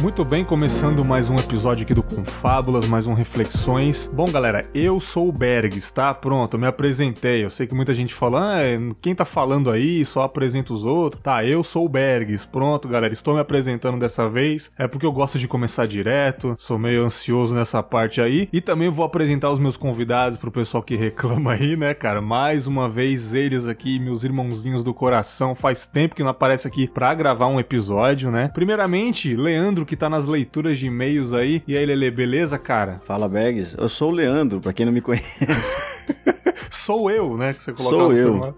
Muito bem, começando mais um episódio aqui do Confábulas, mais um Reflexões. Bom, galera, eu sou o Bergs, tá? Pronto, eu me apresentei. Eu sei que muita gente fala, ah, quem tá falando aí, só apresenta os outros. Tá, eu sou o Bergs. Pronto, galera, estou me apresentando dessa vez. É porque eu gosto de começar direto, sou meio ansioso nessa parte aí. E também vou apresentar os meus convidados pro pessoal que reclama aí, né, cara? Mais uma vez, eles aqui, meus irmãozinhos do coração. Faz tempo que não aparece aqui pra gravar um episódio, né? Primeiramente, Leandro que tá nas leituras de e-mails aí. E aí, Lele, beleza, cara? Fala, Bags. Eu sou o Leandro, pra quem não me conhece. Sou eu, né? Que você Sou eu.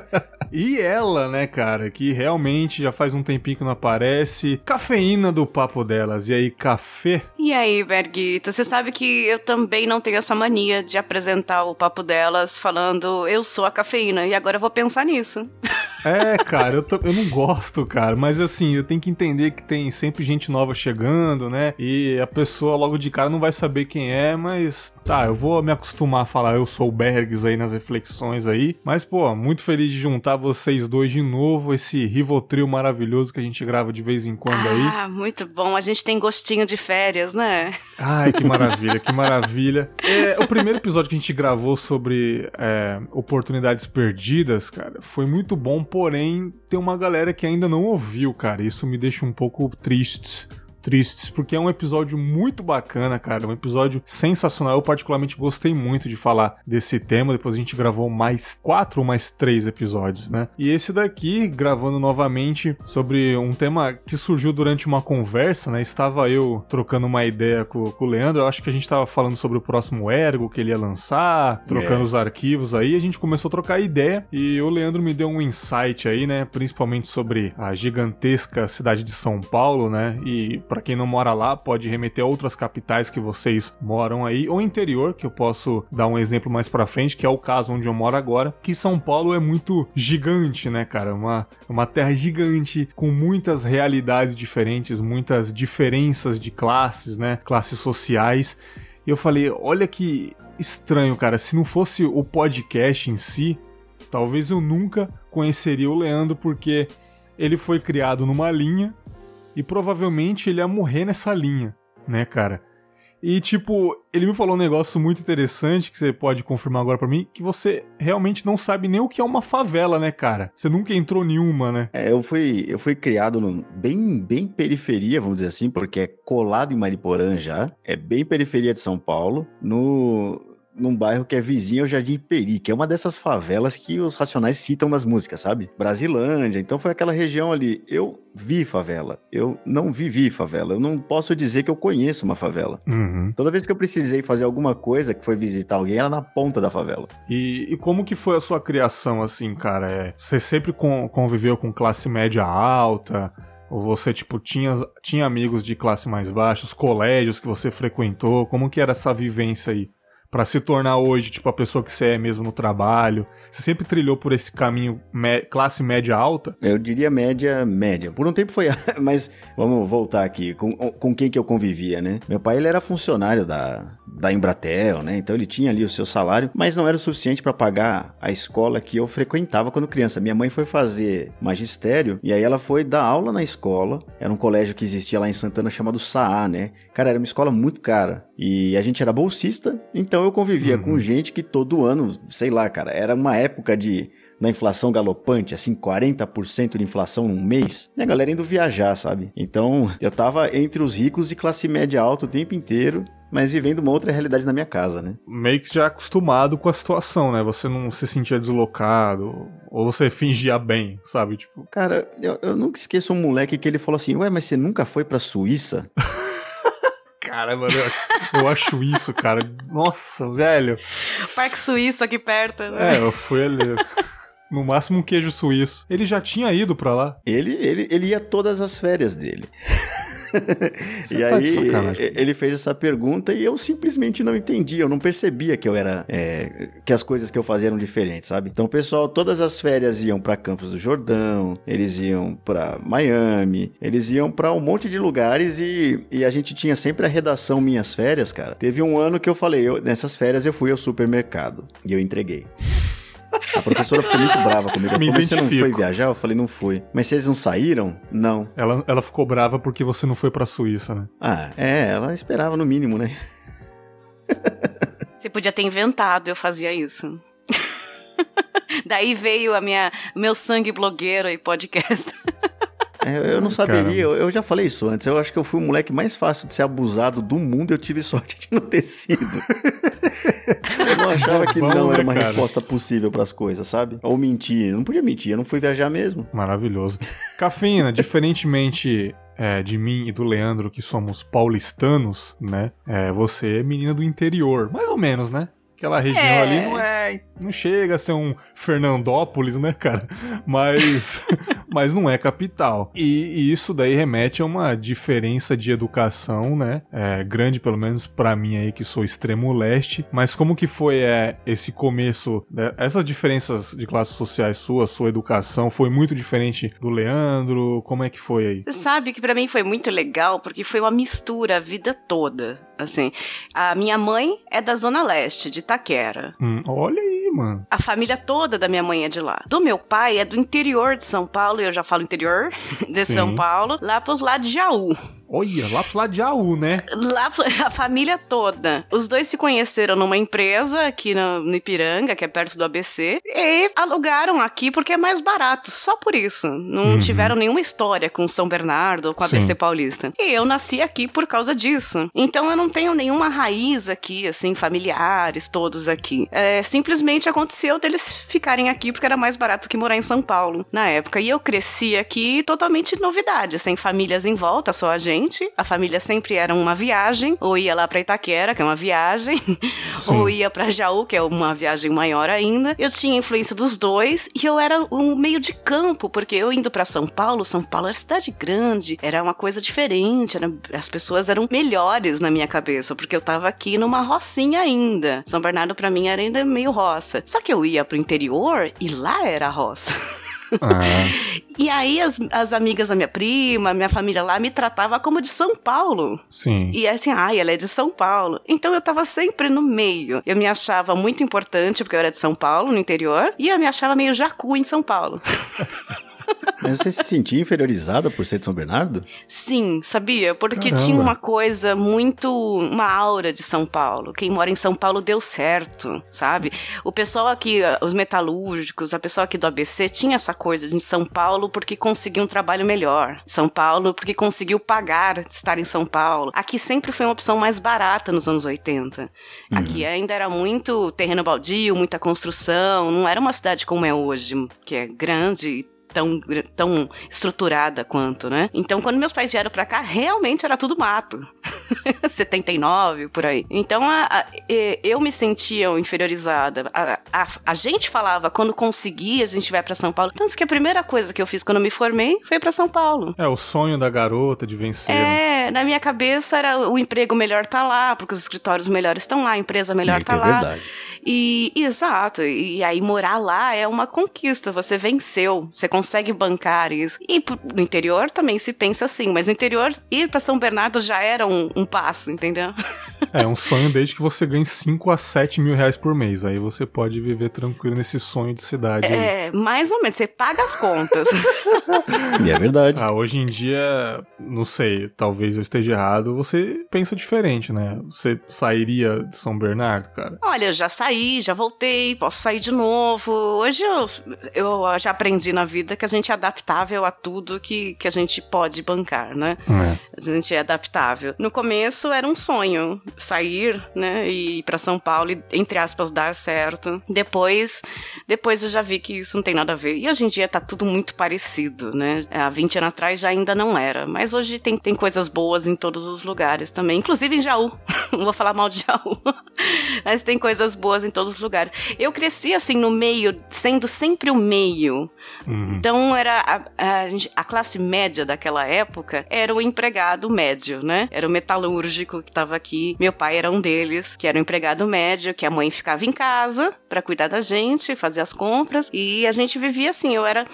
e ela, né, cara, que realmente já faz um tempinho que não aparece. Cafeína do papo delas. E aí, café? E aí, Berguita, você sabe que eu também não tenho essa mania de apresentar o papo delas falando eu sou a cafeína. E agora eu vou pensar nisso. É, cara, eu, tô, eu não gosto, cara. Mas assim, eu tenho que entender que tem sempre gente nova chegando, né? E a pessoa logo de cara não vai saber quem é, mas tá, eu vou me acostumar a falar eu sou o Bergs aí nas reflexões aí. Mas, pô, muito feliz de juntar vocês dois de novo, esse Rivotril maravilhoso que a gente grava de vez em quando aí. Ah, muito bom. A gente tem gostinho de férias, né? Ai, que maravilha, que maravilha. É, o primeiro episódio que a gente gravou sobre é, oportunidades perdidas, cara, foi muito bom porém tem uma galera que ainda não ouviu, cara. Isso me deixa um pouco triste tristes, porque é um episódio muito bacana, cara. Um episódio sensacional. Eu, particularmente, gostei muito de falar desse tema. Depois a gente gravou mais quatro ou mais três episódios, né? E esse daqui, gravando novamente sobre um tema que surgiu durante uma conversa, né? Estava eu trocando uma ideia com, com o Leandro. Eu acho que a gente estava falando sobre o próximo Ergo que ele ia lançar, trocando é. os arquivos aí. A gente começou a trocar ideia e o Leandro me deu um insight aí, né? Principalmente sobre a gigantesca cidade de São Paulo, né? E para quem não mora lá, pode remeter a outras capitais que vocês moram aí, ou interior, que eu posso dar um exemplo mais para frente, que é o caso onde eu moro agora, que São Paulo é muito gigante, né, cara? Uma, uma terra gigante, com muitas realidades diferentes, muitas diferenças de classes, né? Classes sociais. E eu falei, olha que estranho, cara, se não fosse o podcast em si, talvez eu nunca conheceria o Leandro, porque ele foi criado numa linha e provavelmente ele ia morrer nessa linha, né, cara? E tipo, ele me falou um negócio muito interessante que você pode confirmar agora para mim, que você realmente não sabe nem o que é uma favela, né, cara? Você nunca entrou nenhuma, né? É, eu fui, eu fui criado no, bem, bem periferia, vamos dizer assim, porque é colado em Mariporã já, é bem periferia de São Paulo, no num bairro que é vizinho ao Jardim Peri, que é uma dessas favelas que os Racionais citam nas músicas, sabe? Brasilândia, então foi aquela região ali. Eu vi favela, eu não vivi favela, eu não posso dizer que eu conheço uma favela. Uhum. Toda vez que eu precisei fazer alguma coisa, que foi visitar alguém, era na ponta da favela. E, e como que foi a sua criação, assim, cara? É, você sempre conviveu com classe média alta? Ou você, tipo, tinha, tinha amigos de classe mais baixa, os colégios que você frequentou? Como que era essa vivência aí? Para se tornar hoje, tipo, a pessoa que você é mesmo no trabalho? Você sempre trilhou por esse caminho classe média alta? Eu diria média, média. Por um tempo foi, mas vamos voltar aqui. Com, com quem que eu convivia, né? Meu pai, ele era funcionário da, da Embratel, né? Então ele tinha ali o seu salário, mas não era o suficiente para pagar a escola que eu frequentava quando criança. Minha mãe foi fazer magistério e aí ela foi dar aula na escola. Era um colégio que existia lá em Santana chamado SAA, né? Cara, era uma escola muito cara. E a gente era bolsista, então eu convivia uhum. com gente que todo ano, sei lá, cara, era uma época de da inflação galopante, assim, 40% de inflação num mês, e a galera indo viajar, sabe? Então, eu tava entre os ricos e classe média alta o tempo inteiro, mas vivendo uma outra realidade na minha casa, né? Meio que já acostumado com a situação, né? Você não se sentia deslocado, ou você fingia bem, sabe? Tipo... Cara, eu, eu nunca esqueço um moleque que ele falou assim, ué, mas você nunca foi pra Suíça? Cara, mano, eu, eu, acho isso, cara. Nossa, velho. Parque Suíço aqui perto, né? É, eu fui ali. No máximo um queijo suíço. Ele já tinha ido pra lá? Ele, ele, ele ia todas as férias dele. e tá aí ele fez essa pergunta e eu simplesmente não entendi, eu não percebia que eu era é, que as coisas que eu fazia eram diferentes, sabe? Então, pessoal, todas as férias iam para Campos do Jordão, eles iam para Miami, eles iam para um monte de lugares e, e a gente tinha sempre a redação Minhas Férias, cara. Teve um ano que eu falei, eu, nessas férias eu fui ao supermercado e eu entreguei. A professora ficou muito brava comigo. Ela falou, você não foi viajar? Eu falei, não fui. Mas vocês não saíram? Não. Ela, ela ficou brava porque você não foi pra Suíça, né? Ah, é, ela esperava no mínimo, né? Você podia ter inventado, eu fazia isso. Daí veio a minha, meu sangue blogueiro e podcast. É, eu não saberia, eu, eu, já falei isso antes. Eu acho que eu fui o moleque mais fácil de ser abusado do mundo e eu tive sorte de não ter sido. eu não achava que não era né, uma cara? resposta possível para as coisas, sabe? Ou mentir. Eu não podia mentir, eu não fui viajar mesmo. Maravilhoso. Cafeína, diferentemente é, de mim e do Leandro, que somos paulistanos, né? É, você é menina do interior, mais ou menos, né? Aquela região é. ali não é, não chega a ser um Fernandópolis, né, cara? Mas, mas não é capital. E, e, isso daí remete a uma diferença de educação, né? É, grande, pelo menos para mim aí que sou extremo leste. Mas como que foi é, esse começo? Né? Essas diferenças de classes sociais suas, sua educação, foi muito diferente do Leandro? Como é que foi aí? Sabe que para mim foi muito legal porque foi uma mistura a vida toda. Assim, a minha mãe é da Zona Leste, de Itaquera. Hum, olha aí, mano. A família toda da minha mãe é de lá. Do meu pai é do interior de São Paulo, eu já falo interior de Sim. São Paulo, lá pros lados de Jaú. Olha, lá pro lado de Jaú, né? Lá, a família toda. Os dois se conheceram numa empresa aqui no, no Ipiranga, que é perto do ABC, e alugaram aqui porque é mais barato, só por isso. Não uhum. tiveram nenhuma história com São Bernardo ou com a Sim. ABC Paulista. E eu nasci aqui por causa disso. Então eu não tenho nenhuma raiz aqui, assim, familiares, todos aqui. É, simplesmente aconteceu deles ficarem aqui porque era mais barato que morar em São Paulo na época. E eu cresci aqui totalmente novidade, sem famílias em volta, só a gente a família sempre era uma viagem, ou ia lá para Itaquera, que é uma viagem, Sim. ou ia para Jaú, que é uma viagem maior ainda. Eu tinha influência dos dois e eu era um meio de campo, porque eu indo para São Paulo, São Paulo era cidade grande, era uma coisa diferente, era, as pessoas eram melhores na minha cabeça, porque eu tava aqui numa rocinha ainda. São Bernardo para mim era ainda meio roça. Só que eu ia pro interior e lá era roça. Ah. e aí as, as amigas da minha prima, minha família lá, me tratava como de São Paulo. Sim. E assim, ai, ela é de São Paulo. Então eu tava sempre no meio. Eu me achava muito importante porque eu era de São Paulo, no interior, e eu me achava meio jacu em São Paulo. Mas você se sentia inferiorizada por ser de São Bernardo? Sim, sabia? Porque Caramba. tinha uma coisa muito. uma aura de São Paulo. Quem mora em São Paulo deu certo, sabe? O pessoal aqui, os metalúrgicos, a pessoa aqui do ABC tinha essa coisa de São Paulo porque conseguiu um trabalho melhor. São Paulo porque conseguiu pagar estar em São Paulo. Aqui sempre foi uma opção mais barata nos anos 80. Uhum. Aqui ainda era muito terreno baldio, muita construção. Não era uma cidade como é hoje, que é grande tão, tão estruturada quanto, né? Então, quando meus pais vieram para cá, realmente era tudo mato. 79, por aí. Então, a, a, eu me sentia inferiorizada. A, a, gente falava, quando conseguia, a gente vai para São Paulo. Tanto que a primeira coisa que eu fiz quando eu me formei foi para São Paulo. É, o sonho da garota de vencer. É, na minha cabeça era o emprego melhor tá lá, porque os escritórios melhores estão lá, a empresa melhor é, tá é lá. Verdade. E, exato, e aí morar lá é uma conquista, você venceu, você consegue bancar isso. E no interior também se pensa assim, mas no interior ir para São Bernardo já era um, um passo, entendeu? É um sonho desde que você ganhe 5 a 7 mil reais por mês. Aí você pode viver tranquilo nesse sonho de cidade. É, aí. mais ou menos, você paga as contas. e é verdade. Ah, hoje em dia, não sei, talvez eu esteja errado, você pensa diferente, né? Você sairia de São Bernardo, cara? Olha, eu já saí, já voltei, posso sair de novo. Hoje eu, eu já aprendi na vida que a gente é adaptável a tudo que, que a gente pode bancar, né? É. A gente é adaptável. No começo era um sonho sair, né, e ir para São Paulo e entre aspas dar certo. Depois, depois eu já vi que isso não tem nada a ver. E hoje em dia tá tudo muito parecido, né? Há 20 anos atrás já ainda não era, mas hoje tem, tem coisas boas em todos os lugares também, inclusive em Jaú. não vou falar mal de Jaú. mas tem coisas boas em todos os lugares. Eu cresci assim no meio, sendo sempre o meio. Uhum. Então era a, a, a, classe média daquela época era o empregado médio, né? Era o metalúrgico que estava aqui. Meu pai era um deles, que era o empregado médio, que a mãe ficava em casa para cuidar da gente, fazer as compras e a gente vivia assim. Eu era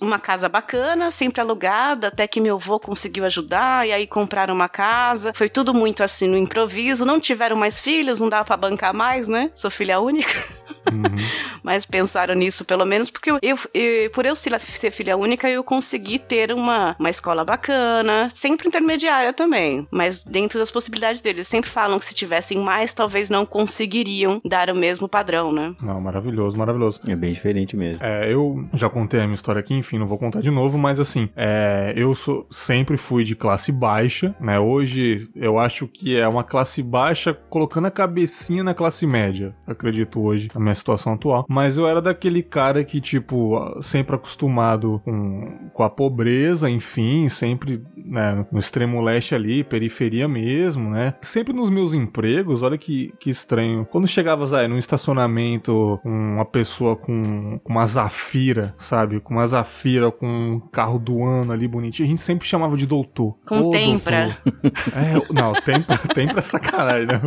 uma casa bacana, sempre alugada, até que meu avô conseguiu ajudar e aí compraram uma casa. Foi tudo muito assim no improviso. Não tiveram mais filhos, não dava para bancar mais, né? Sou filha única. Uhum. Mas pensaram nisso pelo menos porque eu, eu, eu por eu ser filha única, eu consegui ter uma, uma escola bacana, sempre intermediária também, mas dentro das possibilidades deles. Sempre falam que se tivessem mais, talvez não conseguiriam dar o mesmo padrão, né? Não, maravilhoso, maravilhoso. É bem diferente mesmo. É, eu já contei a minha história aqui, enfim, não vou contar de novo, mas assim, é, eu sou, sempre fui de classe baixa, né? Hoje eu acho que é uma classe baixa colocando a cabecinha na classe média, acredito hoje, na minha situação atual. Mas eu era daquele cara que, tipo, sempre acostumado com, com a pobreza, enfim, sempre né, no extremo leste ali, periferia mesmo, né? Sempre nos meus empregos, olha que, que estranho. Quando chegava, Zé, num estacionamento, uma pessoa com, com uma Zafira, sabe? Com uma Zafira, com um carro do ano ali bonitinho, a gente sempre chamava de doutor. Com Ô, tempra. Doutor. É, não, tempra, tempra é sacanagem, né?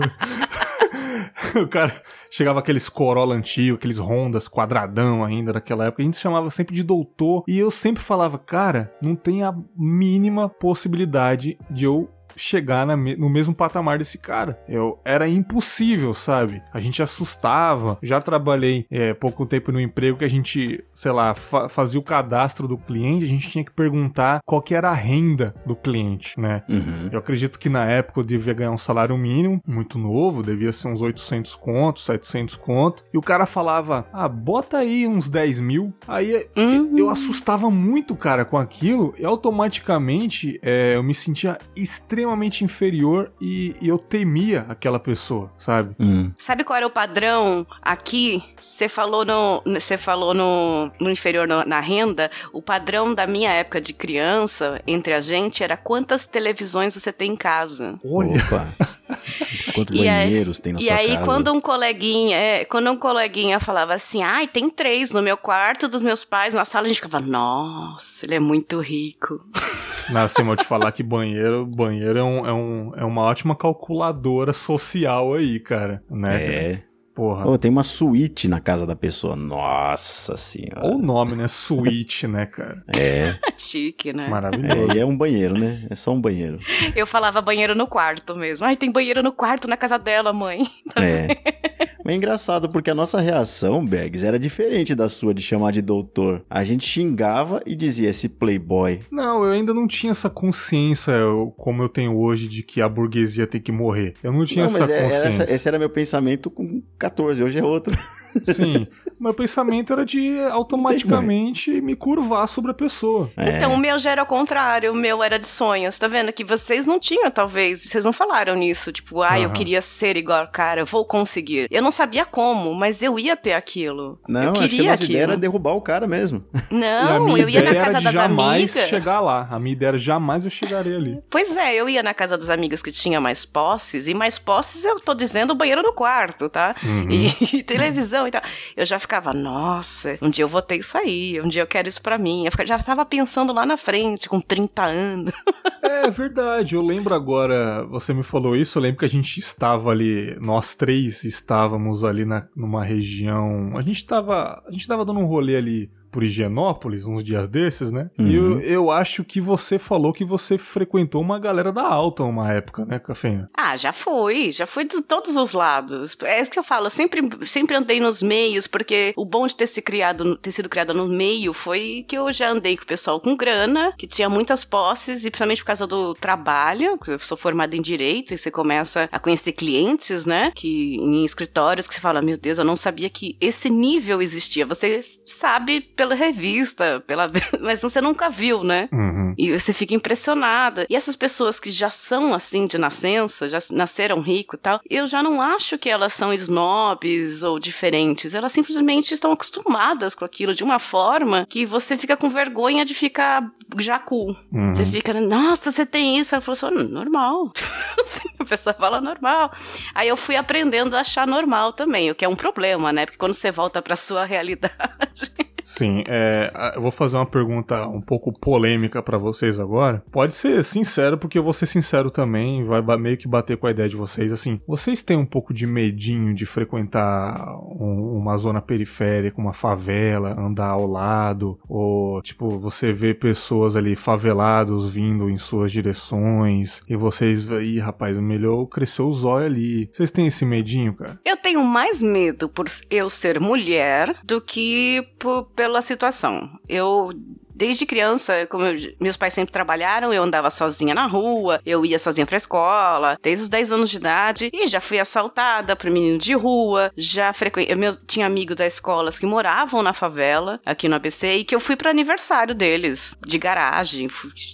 o cara chegava aqueles Corolla antigo, aqueles Hondas quadradão ainda daquela época, a gente chamava sempre de doutor, e eu sempre falava, cara, não tem a mínima possibilidade de eu chegar no mesmo patamar desse cara. Eu era impossível, sabe? A gente assustava. Já trabalhei é, pouco tempo no emprego que a gente, sei lá, fa fazia o cadastro do cliente, a gente tinha que perguntar qual que era a renda do cliente, né? Uhum. Eu acredito que na época eu devia ganhar um salário mínimo, muito novo, devia ser uns 800 contos, 700 contos, e o cara falava, ah, bota aí uns 10 mil. Aí uhum. eu, eu, assustava muito, cara, com aquilo, e automaticamente é, eu me sentia extremamente extremamente inferior e, e eu temia aquela pessoa, sabe? Hum. Sabe qual era o padrão aqui? Você falou no, você falou no, no inferior no, na renda. O padrão da minha época de criança entre a gente era quantas televisões você tem em casa. Olha. Quantos banheiros aí, tem na sua casa? E aí, quando um coleguinha, é, quando um coleguinha falava assim, ai, tem três no meu quarto dos meus pais, na sala, a gente ficava, nossa, ele é muito rico. Nossa, eu vou te falar que banheiro, banheiro é, um, é, um, é uma ótima calculadora social aí, cara. Né? É. Porra. Oh, tem uma suíte na casa da pessoa. Nossa senhora. Ou o nome, né? Suíte, né, cara? É. Chique, né? Maravilhoso. É, e é um banheiro, né? É só um banheiro. Eu falava banheiro no quarto mesmo. Ai, tem banheiro no quarto na casa dela, mãe. É. Mas é engraçado, porque a nossa reação, Bergs, era diferente da sua de chamar de doutor. A gente xingava e dizia esse playboy. Não, eu ainda não tinha essa consciência como eu tenho hoje de que a burguesia tem que morrer. Eu não tinha não, essa é, consciência. Essa, esse era meu pensamento com 14, hoje é outro. Sim, meu pensamento era de automaticamente me curvar sobre a pessoa. É. Então o meu já era o contrário, o meu era de sonhos. Tá vendo que vocês não tinham, talvez, vocês não falaram nisso, tipo, ah, uhum. eu queria ser igual cara, eu vou conseguir. Eu não sabia como, mas eu ia ter aquilo. Não, eu queria acho que a nossa ideia era derrubar o cara mesmo. Não, eu ia na casa das jamais amigas. chegar lá. A minha ideia era jamais eu chegaria ali. Pois é, eu ia na casa das amigas que tinha mais posses, e mais posses eu tô dizendo banheiro no quarto, tá? Uhum. E, e televisão e tal. Eu já ficava, nossa, um dia eu vou ter isso aí, um dia eu quero isso para mim. Eu já tava pensando lá na frente, com 30 anos. É verdade, eu lembro agora, você me falou isso, eu lembro que a gente estava ali, nós três estávamos ali na, numa região, a gente tava, a gente tava dando um rolê ali por Higienópolis uns dias desses, né? Uhum. E eu, uhum. eu acho que você falou que você frequentou uma galera da alta uma época, né, Cafeína? Ah, já fui, já fui de todos os lados. É isso que eu falo, eu sempre, sempre andei nos meios, porque o bom de ter, se criado, ter sido criada no meio foi que eu já andei com o pessoal com grana, que tinha muitas posses, e principalmente por causa do trabalho, eu sou formada em Direito, e você começa a conhecer clientes, né, que em escritórios que você fala, meu Deus, eu não sabia que esse nível existia. Você sabe pela revista, pela mas você nunca viu, né? Uhum. E você fica impressionada. E essas pessoas que já são assim de nascença, já nasceram rico e tal, eu já não acho que elas são snobs ou diferentes. Elas simplesmente estão acostumadas com aquilo de uma forma que você fica com vergonha de ficar jacu. Uhum. Você fica, nossa, você tem isso. Ela falou assim, normal. pessoa fala normal. Aí eu fui aprendendo a achar normal também, o que é um problema, né? Porque quando você volta pra sua realidade. Sim, é, eu vou fazer uma pergunta um pouco polêmica para vocês agora. Pode ser sincero, porque eu vou ser sincero também, vai meio que bater com a ideia de vocês. Assim, vocês têm um pouco de medinho de frequentar um, uma zona periférica, uma favela, andar ao lado, ou tipo, você vê pessoas ali favelados vindo em suas direções, e vocês, ih, rapaz, melhor crescer o zóio ali. Vocês têm esse medinho, cara? Eu tenho mais medo por eu ser mulher do que por pela situação. Eu Desde criança, como eu, meus pais sempre trabalharam, eu andava sozinha na rua, eu ia sozinha pra escola, desde os 10 anos de idade, e já fui assaltada por menino de rua, já frequentei. Eu tinha amigos da escola que moravam na favela, aqui no ABC, e que eu fui para aniversário deles, de garagem,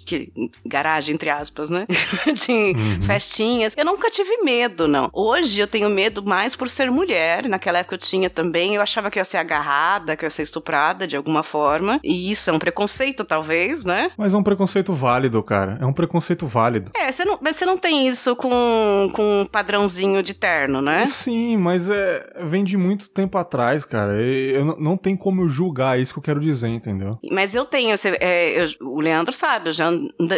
que, garagem entre aspas, né? de uhum. festinhas. Eu nunca tive medo, não. Hoje eu tenho medo mais por ser mulher, naquela época eu tinha também, eu achava que eu ia ser agarrada, que eu ia ser estuprada de alguma forma, e isso é um preconceito preconceito, talvez, né? Mas é um preconceito válido, cara. É um preconceito válido. É, você não, mas você não tem isso com, com um padrãozinho de terno, né? Sim, mas é, vem de muito tempo atrás, cara. Eu, eu não tem como eu julgar isso que eu quero dizer, entendeu? Mas eu tenho, você, é, eu, o Leandro sabe, eu, já,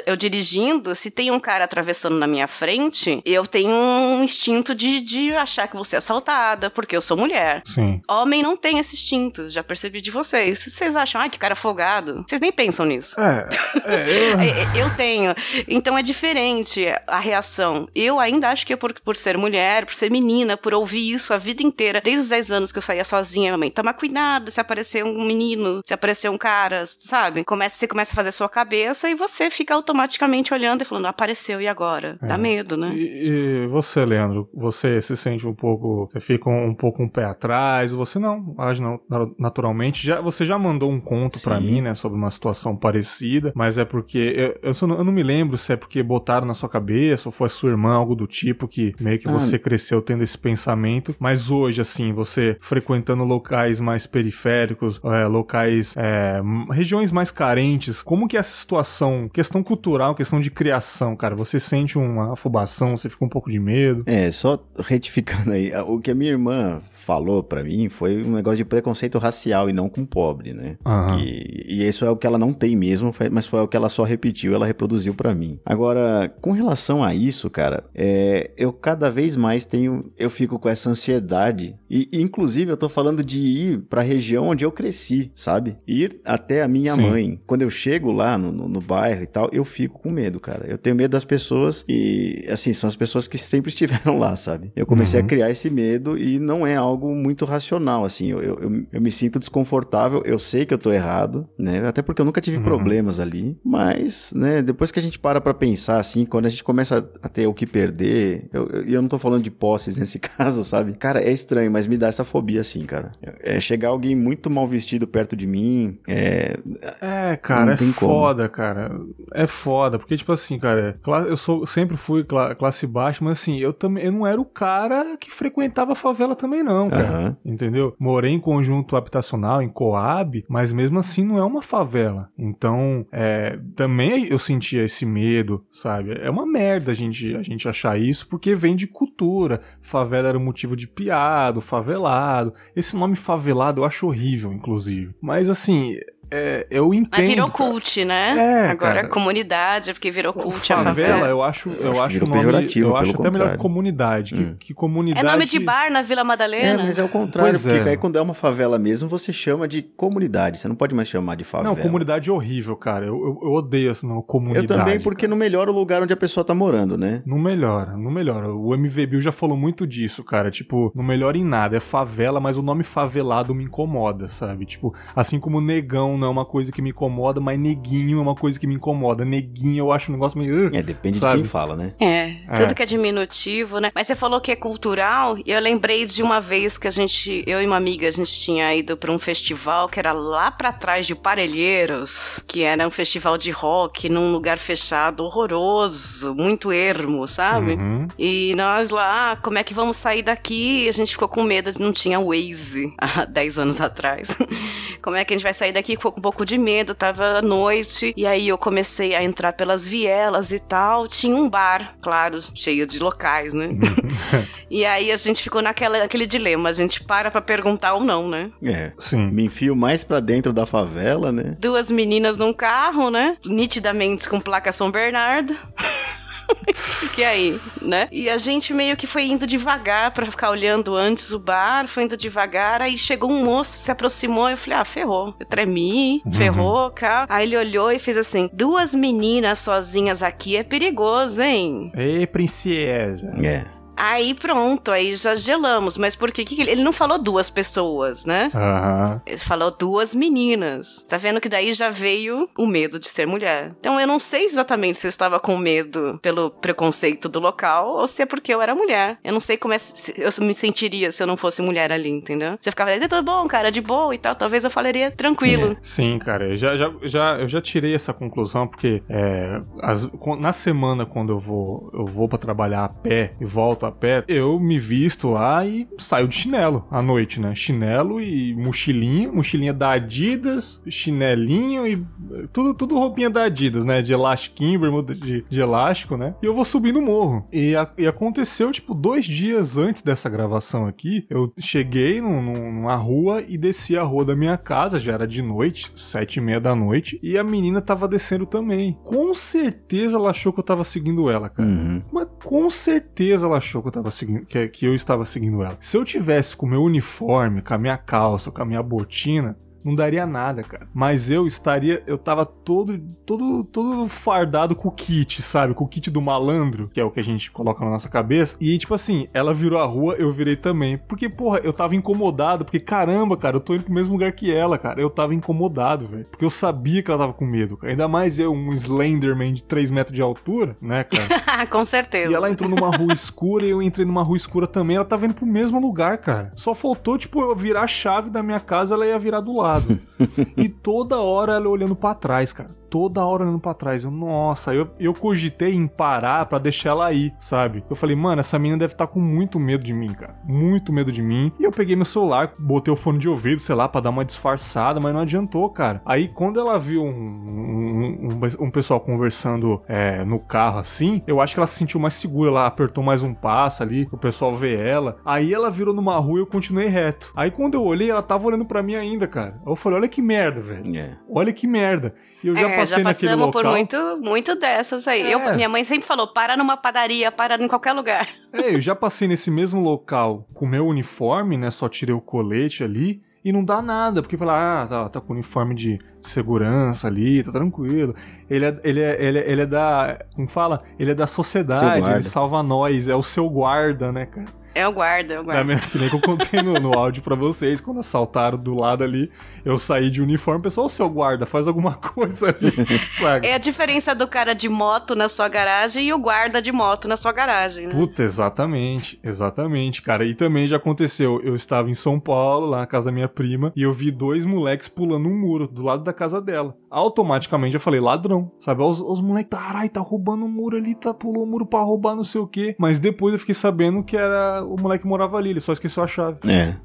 eu dirigindo, se tem um cara atravessando na minha frente, eu tenho um instinto de, de achar que você é assaltada, porque eu sou mulher. Sim. Homem não tem esse instinto, já percebi de vocês. Vocês acham, ai, que cara folgado. Vocês nem nem pensam nisso. É, é eu... Eu tenho. Então é diferente a reação. Eu ainda acho que por, por ser mulher, por ser menina, por ouvir isso a vida inteira, desde os 10 anos que eu saía sozinha, minha mãe, toma cuidado se aparecer um menino, se aparecer um cara, sabe? Começa, você começa a fazer a sua cabeça e você fica automaticamente olhando e falando, apareceu e agora? É. Dá medo, né? E, e, você, Leandro, você se sente um pouco, você fica um, um pouco um pé atrás, você não age não, naturalmente, já, você já mandou um conto para mim, né, sobre uma situação parecida, mas é porque eu, eu, não, eu, não, me lembro se é porque botaram na sua cabeça ou foi a sua irmã, algo do tipo, que meio que ah. você cresceu tendo esse pensamento. Mas hoje, assim, você frequentando locais mais periféricos, é, locais, é, regiões mais carentes, como que é essa situação, questão cultural, questão de criação, cara? Você sente uma afobação, você fica um pouco de medo? É, só retificando aí, o que a minha irmã falou para mim foi um negócio de preconceito racial e não com pobre, né? Uhum. E, e isso é o que ela não tem mesmo, mas foi o que ela só repetiu, ela reproduziu para mim. Agora, com relação a isso, cara, é, eu cada vez mais tenho, eu fico com essa ansiedade e, inclusive, eu tô falando de ir pra região onde eu cresci, sabe? Ir até a minha Sim. mãe. Quando eu chego lá no, no, no bairro e tal, eu fico com medo, cara. Eu tenho medo das pessoas e, assim, são as pessoas que sempre estiveram lá, sabe? Eu comecei uhum. a criar esse medo e não é algo algo muito racional, assim. Eu, eu, eu, me sinto desconfortável, eu sei que eu tô errado, né? Até porque eu nunca tive uhum. problemas ali. Mas, né, depois que a gente para pra pensar, assim, quando a gente começa a ter o que perder, e eu, eu, não tô falando de posses nesse caso, sabe? Cara, é estranho, mas me dá essa fobia, assim, cara. É chegar alguém muito mal vestido perto de mim, é. É, cara, é foda, como. cara. É foda, porque, tipo assim, cara, eu sou, sempre fui classe baixa, mas assim, eu também eu não era o cara que frequentava a favela também, não cara. Uhum. Entendeu? Morei em conjunto habitacional, em Coab, mas mesmo assim não é uma favela. Então, é, também eu sentia esse medo, sabe? É uma merda a gente, a gente achar isso, porque vem de cultura. Favela era motivo de piada, favelado. Esse nome favelado eu acho horrível, inclusive. Mas assim, é, eu entendo. Mas virou cult, né? É, Agora cara, comunidade, porque virou cult favela, a favela. Eu acho, eu, eu acho, nome, eu acho até melhor comunidade. Hum. Que, que, comunidade. É nome de bar na Vila Madalena. É, mas é o contrário, pois porque é. aí quando é uma favela mesmo, você chama de comunidade. Você não pode mais chamar de favela. Não, comunidade é horrível, cara. Eu, eu, eu odeio essa comunidade. Eu também, porque cara. não melhora o lugar onde a pessoa tá morando, né? Não melhora, não melhora. O MVBio já falou muito disso, cara. Tipo, não melhora em nada. É favela, mas o nome favelado me incomoda, sabe? Tipo, assim como negão não é uma coisa que me incomoda, mas neguinho é uma coisa que me incomoda. Neguinho eu acho um negócio meio. Uh, é, depende sabe? de quem fala, né? É, tudo é. que é diminutivo, né? Mas você falou que é cultural, e eu lembrei de uma vez que a gente, eu e uma amiga, a gente tinha ido para um festival que era lá para trás de Parelheiros, que era um festival de rock num lugar fechado, horroroso, muito ermo, sabe? Uhum. E nós lá, como é que vamos sair daqui? A gente ficou com medo, não tinha Waze há 10 anos atrás. como é que a gente vai sair daqui? Ficou com um pouco de medo, tava noite. E aí eu comecei a entrar pelas vielas e tal. Tinha um bar, claro, cheio de locais, né? e aí a gente ficou naquela, naquele dilema. A gente para pra perguntar ou não, né? É. Sim. Me enfio mais pra dentro da favela, né? Duas meninas num carro, né? Nitidamente com placa São Bernardo. que aí, né? E a gente meio que foi indo devagar para ficar olhando antes o bar, foi indo devagar, aí chegou um moço, se aproximou, eu falei, ah, ferrou. Eu tremi, Uhum. ferrou, cara. Aí ele olhou e fez assim, duas meninas sozinhas aqui é perigoso, hein? Ei, princesa. É. Aí pronto, aí já gelamos. Mas por que ele não falou duas pessoas, né? Aham. Ele falou duas meninas. Tá vendo que daí já veio o medo de ser mulher. Então eu não sei exatamente se eu estava com medo pelo preconceito do local ou se é porque eu era mulher. Eu não sei como é se eu me sentiria se eu não fosse mulher ali, entendeu? Se eu ficava, "É, tudo bom, cara, de boa e tal, talvez eu falaria tranquilo. Sim, cara, eu já, já, já, eu já tirei essa conclusão, porque é, as- na semana, quando eu vou, eu vou para trabalhar a pé e volto pé, eu me visto lá e saio de chinelo à noite, né? Chinelo e mochilinha, mochilinha da Adidas, chinelinho e eh, tudo, tudo roupinha da Adidas, né? De elastiquinho, bermuda de, de elástico, né? E eu vou subindo o morro. E, a- e aconteceu, tipo, dois dias antes dessa gravação aqui, eu cheguei num- numa rua e desci a rua da minha casa, já era de noite, sete e meia da noite, e a menina tava descendo também. Com certeza ela achou que eu tava seguindo ela, cara. Uhum. Mas com certeza ela achou que eu tava seguindo, que, que eu estava seguindo ela. Se eu tivesse com meu uniforme, com a minha calça, com a minha botina, não daria nada, cara. Mas eu estaria, eu tava todo, todo, todo fardado com o kit, sabe? Com o kit do malandro, que é o que a gente coloca na nossa cabeça. E tipo assim, ela virou a rua, eu virei também. Porque, porra, eu tava incomodado, porque caramba, cara, eu tô indo pro mesmo lugar que ela, cara. Eu tava incomodado, velho. Porque eu sabia que ela tava com medo, cara. Ainda mais eu, um Slenderman de 3 metros de altura, né, cara? Com certeza. E ela entrou numa rua escura e eu entrei numa rua escura também. Ela tava indo pro mesmo lugar, cara. Só faltou, tipo, eu virar a chave da minha casa, ela ia virar do lado. e toda hora ela olhando pra trás, cara. Toda hora olhando pra trás. Eu, nossa, eu, eu cogitei em parar pra deixar ela ir, sabe? Eu falei, mano, essa menina deve estar com muito medo de mim, cara. Muito medo de mim. E eu peguei meu celular, botei o fone de ouvido, sei lá, pra dar uma disfarçada, mas não adiantou, cara. Aí quando ela viu um, um, um- um pessoal conversando é, no carro assim, eu acho que ela se sentiu mais segura. Ela apertou mais um passo ali, o pessoal vê ela. Aí ela virou numa rua e eu continuei reto. Aí quando eu olhei, ela tava olhando pra mim ainda, cara. Aí eu falei, olha que merda, velho. É. Olha que merda. E eu já É, passei já naquele passamos local. por muito, muito dessas aí. É. Eu, minha mãe sempre falou, para numa padaria, para em qualquer lugar. É, eu já passei nesse mesmo local com meu uniforme, né? Só tirei o colete ali. E não dá nada, porque fala, ah, tá, tá com uniforme de segurança ali, tá tranquilo. Ele é, ele é, ele é, ele é da. Como fala? Ele é da sociedade, ele salva nós, é o seu guarda, né, cara? É o guarda, é o Da guarda. mesma, que nem que eu contei no, no áudio pra vocês, quando assaltaram do lado ali, eu saí de uniforme, pessoal, o seu guarda, faz alguma coisa ali, sabe? É a diferença do cara de moto na sua garagem e o guarda de moto na sua garagem, né? Puta, exatamente, exatamente, cara. E também já aconteceu, eu estava em São Paulo, lá na casa da minha prima, e eu vi dois moleques pulando um muro do lado da casa dela. Automaticamente eu falei, ladrão, sabe? Os, os moleques, carai, tá roubando um muro ali, tá, pulou o muro pra roubar não sei o quê. Mas depois eu fiquei sabendo que era o moleque que morava ali, ele só esqueceu a chave. É.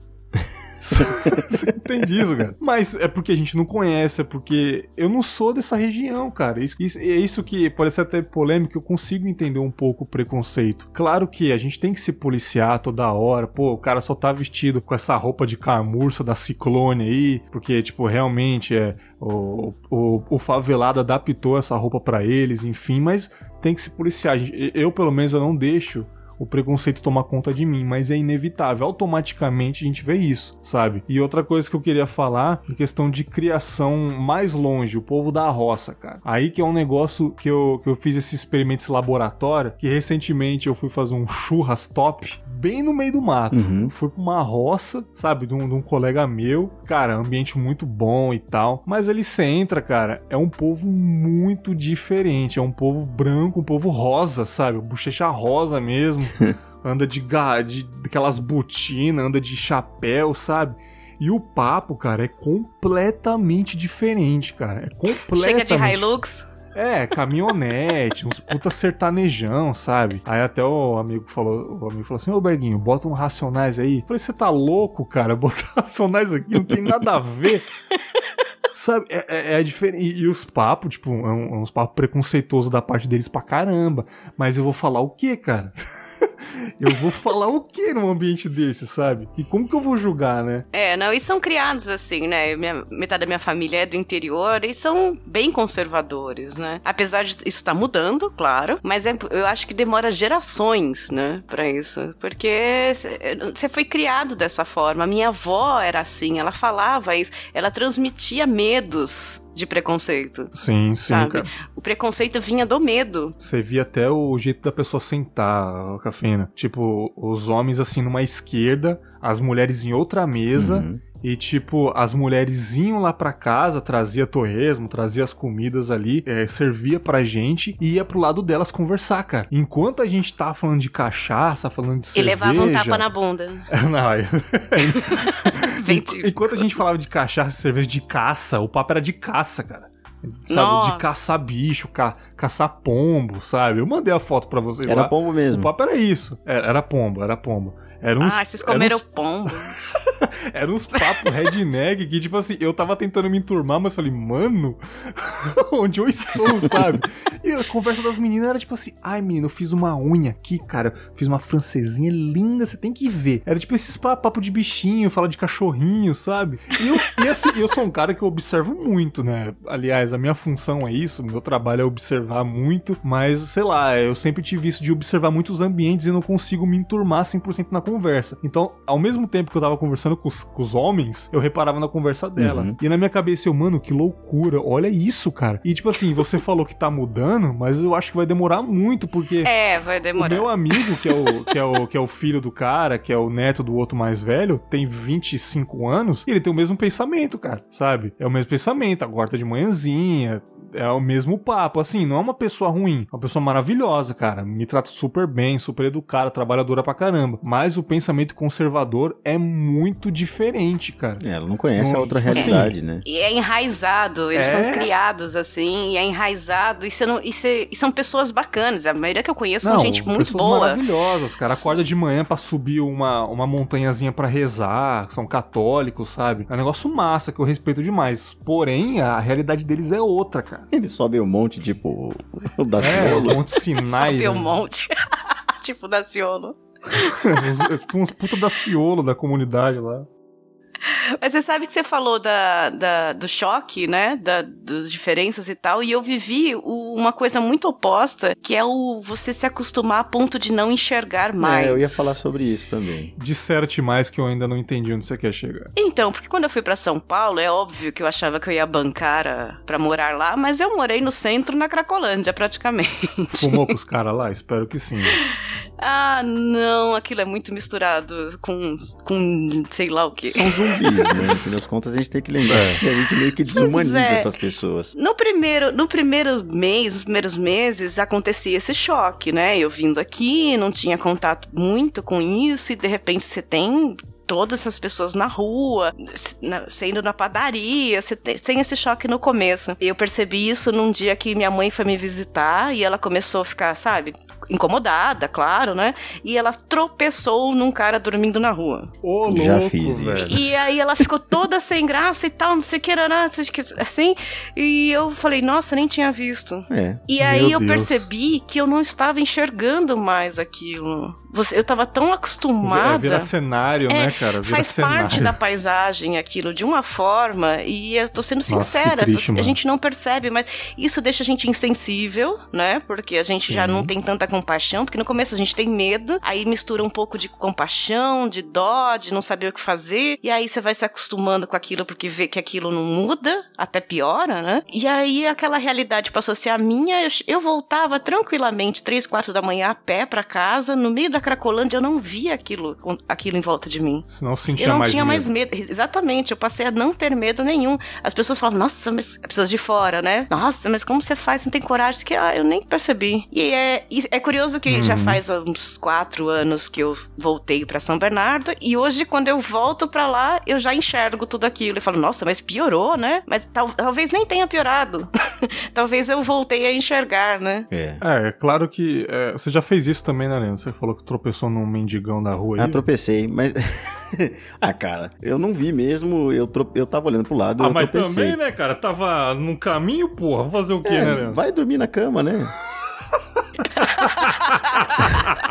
Você entende isso, cara? Mas é porque a gente não conhece, é porque eu não sou dessa região, cara. Isso, isso- é isso que pode ser até polêmico, eu consigo entender um pouco o preconceito. Claro que a gente tem que se policiar toda hora. Pô, o cara só tá vestido com essa roupa de camurça da Ciclone aí, porque, tipo, realmente é o, o, o favelado adaptou essa roupa pra eles, enfim, mas tem que se policiar. Eu, pelo menos, eu não deixo o preconceito tomar conta de mim, mas é inevitável. Automaticamente a gente vê isso, sabe? E outra coisa que eu queria falar, em questão de criação mais longe, o povo da roça, cara. Aí que é um negócio que eu, que eu fiz esse experimento esse laboratório, que recentemente eu fui fazer um churras top bem no meio do mato. Uhum. Fui pra uma roça, sabe, de um, de um colega meu. Cara, ambiente muito bom e tal. Mas ali você entra, cara, é um povo muito diferente. É um povo branco, um povo rosa, sabe? Bochecha rosa mesmo. anda de, ga- de aquelas botinas, anda de chapéu, sabe? E o papo, cara, é completamente diferente, cara. É completamente Chega de Hilux. É, caminhonete, uns puta sertanejão, sabe? Aí até o amigo falou, o amigo falou assim, ô Berguinho, bota um Racionais aí. Eu falei, você tá louco, cara? Botar Racionais aqui não tem nada a ver. Sabe, é, é, é diferente. E, e, os papos, tipo, é, um, é uns papos preconceituosos da parte deles pra caramba. Mas eu vou falar o quê, cara? eu vou falar o que num ambiente desse, sabe? E como que eu vou julgar, né? É, não, e são criados assim, né? Minha, metade da minha família é do interior e são bem conservadores, né? Apesar de isso estar tá mudando, claro, mas é, eu acho que demora gerações, né, pra isso. Porque você foi criado dessa forma. Minha avó era assim, ela falava isso, ela transmitia medos de preconceito. Sim, sim, sabe? cara. O preconceito vinha do medo. Você via até o jeito da pessoa sentar, a cafeína. Tipo, os homens assim numa esquerda, as mulheres em outra mesa. Uhum. E, tipo, as mulheres iam lá pra casa, trazia torresmo, trazia as comidas ali, é, servia pra gente e ia pro lado delas conversar, cara. Enquanto a gente tava falando de cachaça, falando de e cerveja... E levava um tapa na bunda. Não, Enquanto a gente falava de cachaça e cerveja de caça, o papo era de caça, cara. Sabe, Nossa. de caçar bicho, ca caçar pombo, sabe? Eu mandei a foto para vocês Era lá. pombo mesmo. O papo era isso. Era, era pombo, era pombo. Era uns, ah, vocês comeram uns... pombo. era uns papos redneck que, tipo assim, eu tava tentando me enturmar, mas falei, mano, onde eu estou, sabe? E a conversa das meninas era tipo assim, ai, menino, eu fiz uma unha aqui, cara, fiz uma francesinha linda, você tem que ver. Era tipo esses papo de bichinho, falar de cachorrinho, sabe? E, eu, e assim, eu sou um cara que eu observo muito, né? Aliás, a minha função é isso, meu trabalho é observar muito, mas, sei lá, eu sempre tive isso de observar muitos ambientes e não consigo me enturmar 100% na conversa conversa. Então, ao mesmo tempo que eu tava conversando com os, com os homens, eu reparava na conversa dela. Uhum. E na minha cabeça eu, mano, que loucura, olha isso, cara. E tipo assim, você falou que tá mudando, mas eu acho que vai demorar muito, porque. É, vai demorar. O meu amigo, que é o, que é o, que é o filho do cara, que é o neto do outro mais velho, tem 25 anos, e ele tem o mesmo pensamento, cara, sabe? É o mesmo pensamento, acorda de manhãzinha, é o mesmo papo. Assim, não é uma pessoa ruim, é uma pessoa maravilhosa, cara. Me trata super bem, super educada, trabalhadora pra caramba. Mas o pensamento conservador é muito diferente, cara. É, ela não conhece não, a outra tipo assim, realidade, assim, né? E é enraizado, eles é... são criados assim, e é enraizado, e, você não, e, você, e, são pessoas bacanas. A maioria que eu conheço não, são gente muito pessoas boa. maravilhosas, cara. Acorda de manhã para subir uma, uma montanhazinha para rezar, são católicos, sabe? É um negócio massa que eu respeito demais. Porém, a realidade deles é outra, cara. Ele sobe um monte, tipo, o Daciolo. É, o Monte Sinai. sobe um né? monte. tipo Daciolo. tipo uns puta Daciolo da comunidade lá. Mas você sabe que você falou da, da do choque, né? Da, das diferenças e tal. E eu vivi o, uma coisa muito oposta, que é o você se acostumar a ponto de não enxergar mais. É, eu ia falar sobre isso também. Disserte mais que eu ainda não entendi onde você quer chegar. Então, porque quando eu fui para São Paulo, é óbvio que eu achava que eu ia bancar para morar lá, mas eu morei no centro, na Cracolândia, praticamente. Fumou com os caras lá? Espero que sim. ah, não, aquilo é muito misturado com, com sei lá o que. São zumbis, né? No fim das contas, a gente tem que lembrar é. que a gente meio que desumaniza é. essas pessoas. No primeiro, no primeiro mês, nos primeiros meses, acontecia esse choque, né? Eu vindo aqui, não tinha contato muito com isso, e de repente você tem todas essas pessoas na rua, você indo na padaria, você tem, tem, esse choque no começo. Eu percebi isso num dia que minha mãe foi me visitar e ela começou a ficar, sabe, incomodada, claro, né? E ela tropeçou num cara dormindo na rua. Ô, louco, Já fiz velho. E aí ela ficou toda sem graça e tal, não sei o que era, assim. E eu falei, nossa, nem tinha visto. É. E aí Meu eu Deus. percebi que eu não estava enxergando mais aquilo. Eu estava tão acostumada. Vira cenário, é, né, cara? Vira faz cenário. parte da paisagem aquilo, de uma forma, e eu tô sendo sincera, Nossa, triste, a gente não percebe, mas isso deixa a gente insensível, né? Porque a gente Sim. já não tem tanta compaixão, porque no começo a gente tem medo, aí mistura um pouco de compaixão, de dó, de não saber o que fazer, e aí você vai se acostumando com aquilo porque vê que aquilo não muda, até piora, né? E aí aquela realidade passou a ser a minha, eu, eu voltava tranquilamente, três, quatro da manhã a pé para casa, no meio da Cracolândia eu não via aquilo, aquilo em volta de mim. Não sentia eu não mais tinha medo. mais medo. Exatamente, eu passei a não ter medo nenhum. As pessoas falam, nossa, mas pessoas de fora, né? Nossa, mas como você faz? Você não tem coragem? Que ah, eu nem percebi. E é, é curioso que uhum. já faz uns quatro anos que eu voltei para São Bernardo e hoje, quando eu volto para lá, eu já enxergo tudo aquilo. e falo, nossa, mas piorou, né? Mas tal, talvez nem tenha piorado. talvez eu voltei a enxergar, né? É. É, é claro que é, você já fez isso também, né, Leandro? Você falou que tropeçou num mendigão da rua aí. Ah, tropecei, mas. ah, cara, eu não vi mesmo, eu, tro... eu tava olhando pro lado. Ah, mas tropecei. também, né, cara? Tava no caminho, porra. Vou fazer o quê, é, né, Leandro? Vai dormir na cama, né?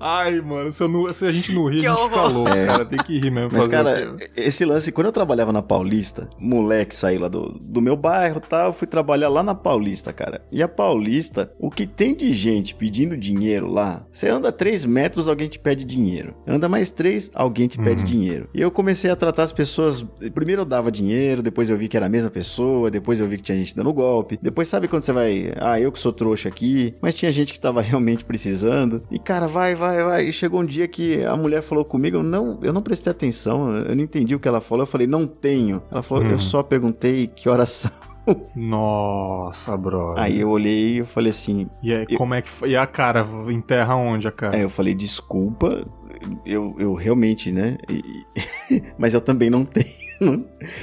Ai, mano, se, não, se, a gente não rir, a gente fica louco, é. cara. Tem que rir mesmo. Mas, cara, esse lance, quando eu trabalhava na Paulista, moleque saí lá do, do meu bairro e tal, fui trabalhar lá na Paulista, cara. E a Paulista, o que tem de gente pedindo dinheiro lá, você anda 3 metros, alguém te pede dinheiro. Anda mais 3, alguém te pede uhum. dinheiro. E eu comecei a tratar as pessoas. Primeiro eu dava dinheiro, depois eu vi que era a mesma pessoa, depois eu vi que tinha gente dando golpe. Depois sabe quando você vai. Ah, eu que sou trouxa aqui. Mas tinha gente que tava realmente precisando. E, cara, vai, vai, vai. E chegou um dia que a mulher falou comigo, eu não, eu não prestei atenção, eu não entendi o que ela falou. Eu falei, não tenho. Ela falou, hum. eu só perguntei que horas são. Nossa, brother. Aí eu olhei e falei assim. E aí, eu... como é que. E a cara? Enterra onde a cara? Aí eu falei, desculpa, eu, eu realmente, né? E... Mas eu também não tenho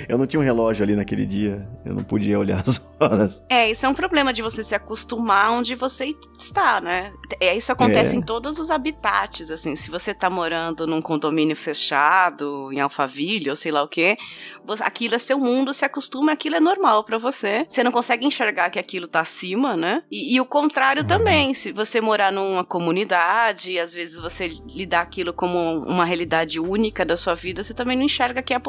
eu não tinha um relógio ali naquele dia. Eu não podia olhar as horas. É, isso é um problema de você se acostumar onde você está, né? É, isso acontece é. em todos os habitats, assim. Se você tá morando num condomínio fechado, em Alphaville, ou sei lá o quê, aquilo é seu mundo, se acostuma, aquilo é normal para você. Você não consegue enxergar que aquilo tá acima, né? E, e o contrário uhum. também. Se você morar numa comunidade, às vezes você lidar aquilo como uma realidade única da sua vida, você também não enxerga que é a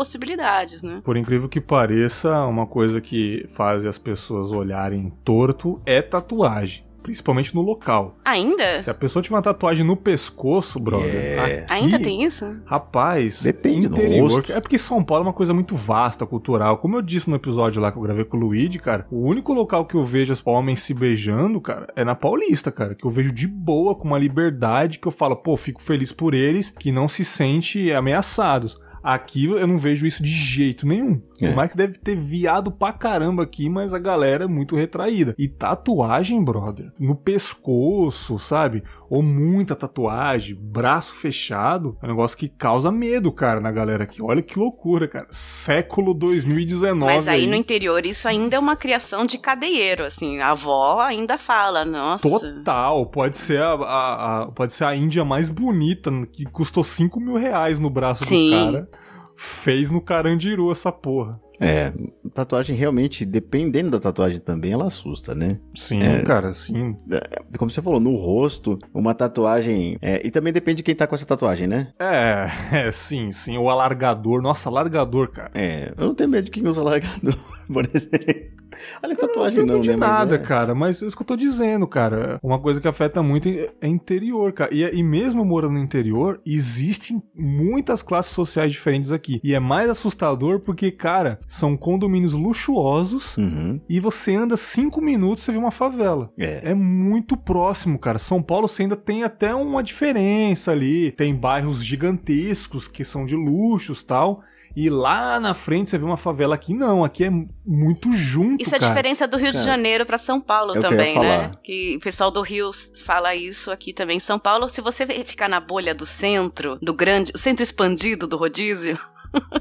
possibilidades, né? Por incrível que pareça, uma coisa que faz as pessoas olharem torto é tatuagem. Principalmente no local. Ainda? Se a pessoa tiver uma tatuagem no pescoço, brother. É. Aqui, Ainda tem isso? Rapaz. Depende interior, do rosto. É porque São Paulo é uma coisa muito vasta, cultural. Como eu disse no episódio lá que eu gravei com o Luigi, cara, o único local que eu vejo os homens se beijando, cara, é na Paulista, cara. Que eu vejo de boa, com uma liberdade, que eu falo, pô, fico feliz por eles, que não se sente ameaçados. Aqui eu não vejo isso de jeito nenhum. É. O Max deve ter viado pra caramba aqui, mas a galera é muito retraída. E tatuagem, brother, no pescoço, sabe? Ou muita tatuagem, braço fechado, é um negócio que causa medo, cara, na galera aqui. Olha que loucura, cara. Século 2019. Mas aí, aí. no interior isso ainda é uma criação de cadeieiro, assim. A avó ainda fala, nossa. Total. Pode ser a, a, a pode ser a Índia mais bonita, que custou 5 mil reais no braço Sim. do cara fez no Carandiru essa porra. É, tatuagem realmente, dependendo da tatuagem também, ela assusta, né? Sim, é, cara, sim. É, como você falou, no rosto, uma tatuagem. É, e também depende de quem tá com essa tatuagem, né? É, é, sim, sim. O alargador. Nossa, alargador, cara. É, eu não tenho medo de quem usa alargador, por exemplo. Olha, tatuagem não, não, né? nada, é... cara. Mas é isso que eu tô dizendo, cara. Uma coisa que afeta muito é interior, cara. E, e mesmo morando no interior, existem muitas classes sociais diferentes aqui. E é mais assustador porque, cara, são condomínios luxuosos uhum. e você anda cinco minutos e vê uma favela. É. é muito próximo, cara. São Paulo você ainda tem até uma diferença ali. Tem bairros gigantescos que são de luxos tal. E lá na frente você vê uma favela aqui, não, aqui é muito junto. Isso é a diferença do Rio de Janeiro para São Paulo é também, né? Que o pessoal do Rio fala isso aqui também. Em São Paulo, se você ficar na bolha do centro, do grande, o centro expandido do rodízio,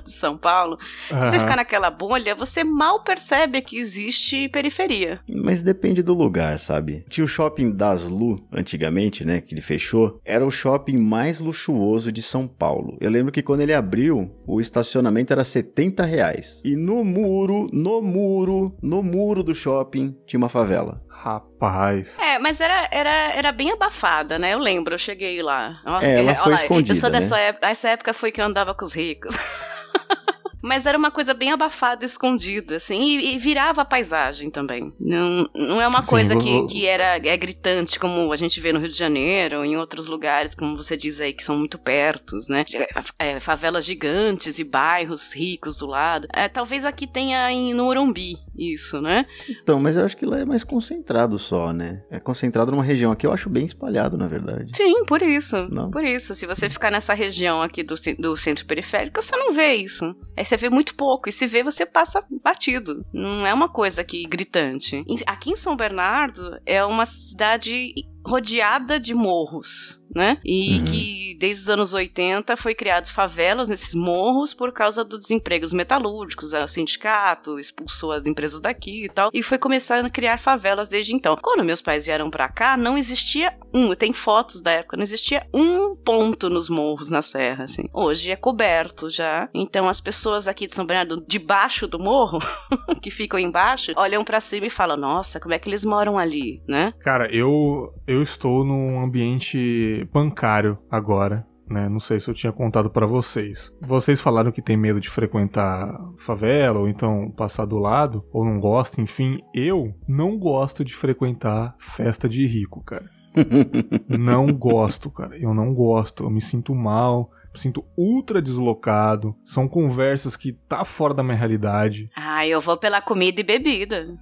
de São Paulo, uhum. se você ficar naquela bolha, você mal percebe que existe periferia. Mas depende do lugar, sabe? Tinha o shopping das Lu, antigamente, né, que ele fechou, era o shopping mais luxuoso de São Paulo. Eu lembro que quando ele abriu, o estacionamento era 70 reais. E no muro, no muro, no muro do shopping, tinha uma favela. Rapaz. É, mas era, era, era bem abafada, né? Eu lembro, eu cheguei lá. É, ela foi escondida, eu sou dessa né? época, essa época foi que eu andava com os ricos. Mas era uma coisa bem abafada, escondida, assim, e, e virava a paisagem também. Não, não é uma Sim, coisa que, que era é gritante, como a gente vê no Rio de Janeiro, ou em outros lugares, como você diz aí, que são muito pertos, né? É, favelas gigantes e bairros ricos do lado. É, talvez aqui tenha em, no Morumbi isso, né? Então, mas eu acho que lá é mais concentrado só, né? É concentrado numa região aqui, eu acho bem espalhado, na verdade. Sim, por isso. Não? Por isso. Se você ficar nessa região aqui do, do centro periférico, você não vê isso. É você vê muito pouco. E se vê, você passa batido. Não é uma coisa aqui gritante. Aqui em São Bernardo é uma cidade rodeada de morros, né? E Uhum. que desde os anos 80 foi criados favelas nesses morros por causa do desemprego dos metalúrgicos, o sindicato expulsou as empresas daqui e tal, e foi começando a criar favelas desde então. Quando meus pais vieram pra cá, não existia um, tem fotos da época, não existia um ponto nos morros na serra, assim. Hoje é coberto já, então as pessoas aqui de São Bernardo, debaixo do morro, que ficam embaixo, olham pra cima e falam, nossa, como é que eles moram ali, né? Cara, eu, eu estou num ambiente bancário agora. Né? Não sei se eu tinha contado pra vocês. Vocês falaram que tem medo de frequentar favela, ou então passar do lado, ou não gosta, enfim. Eu não gosto de frequentar festa de rico, cara. não gosto, cara. Eu não gosto. Eu me sinto mal, me sinto ultra deslocado. São conversas que tá fora da minha realidade. Ah, eu vou pela comida e bebida.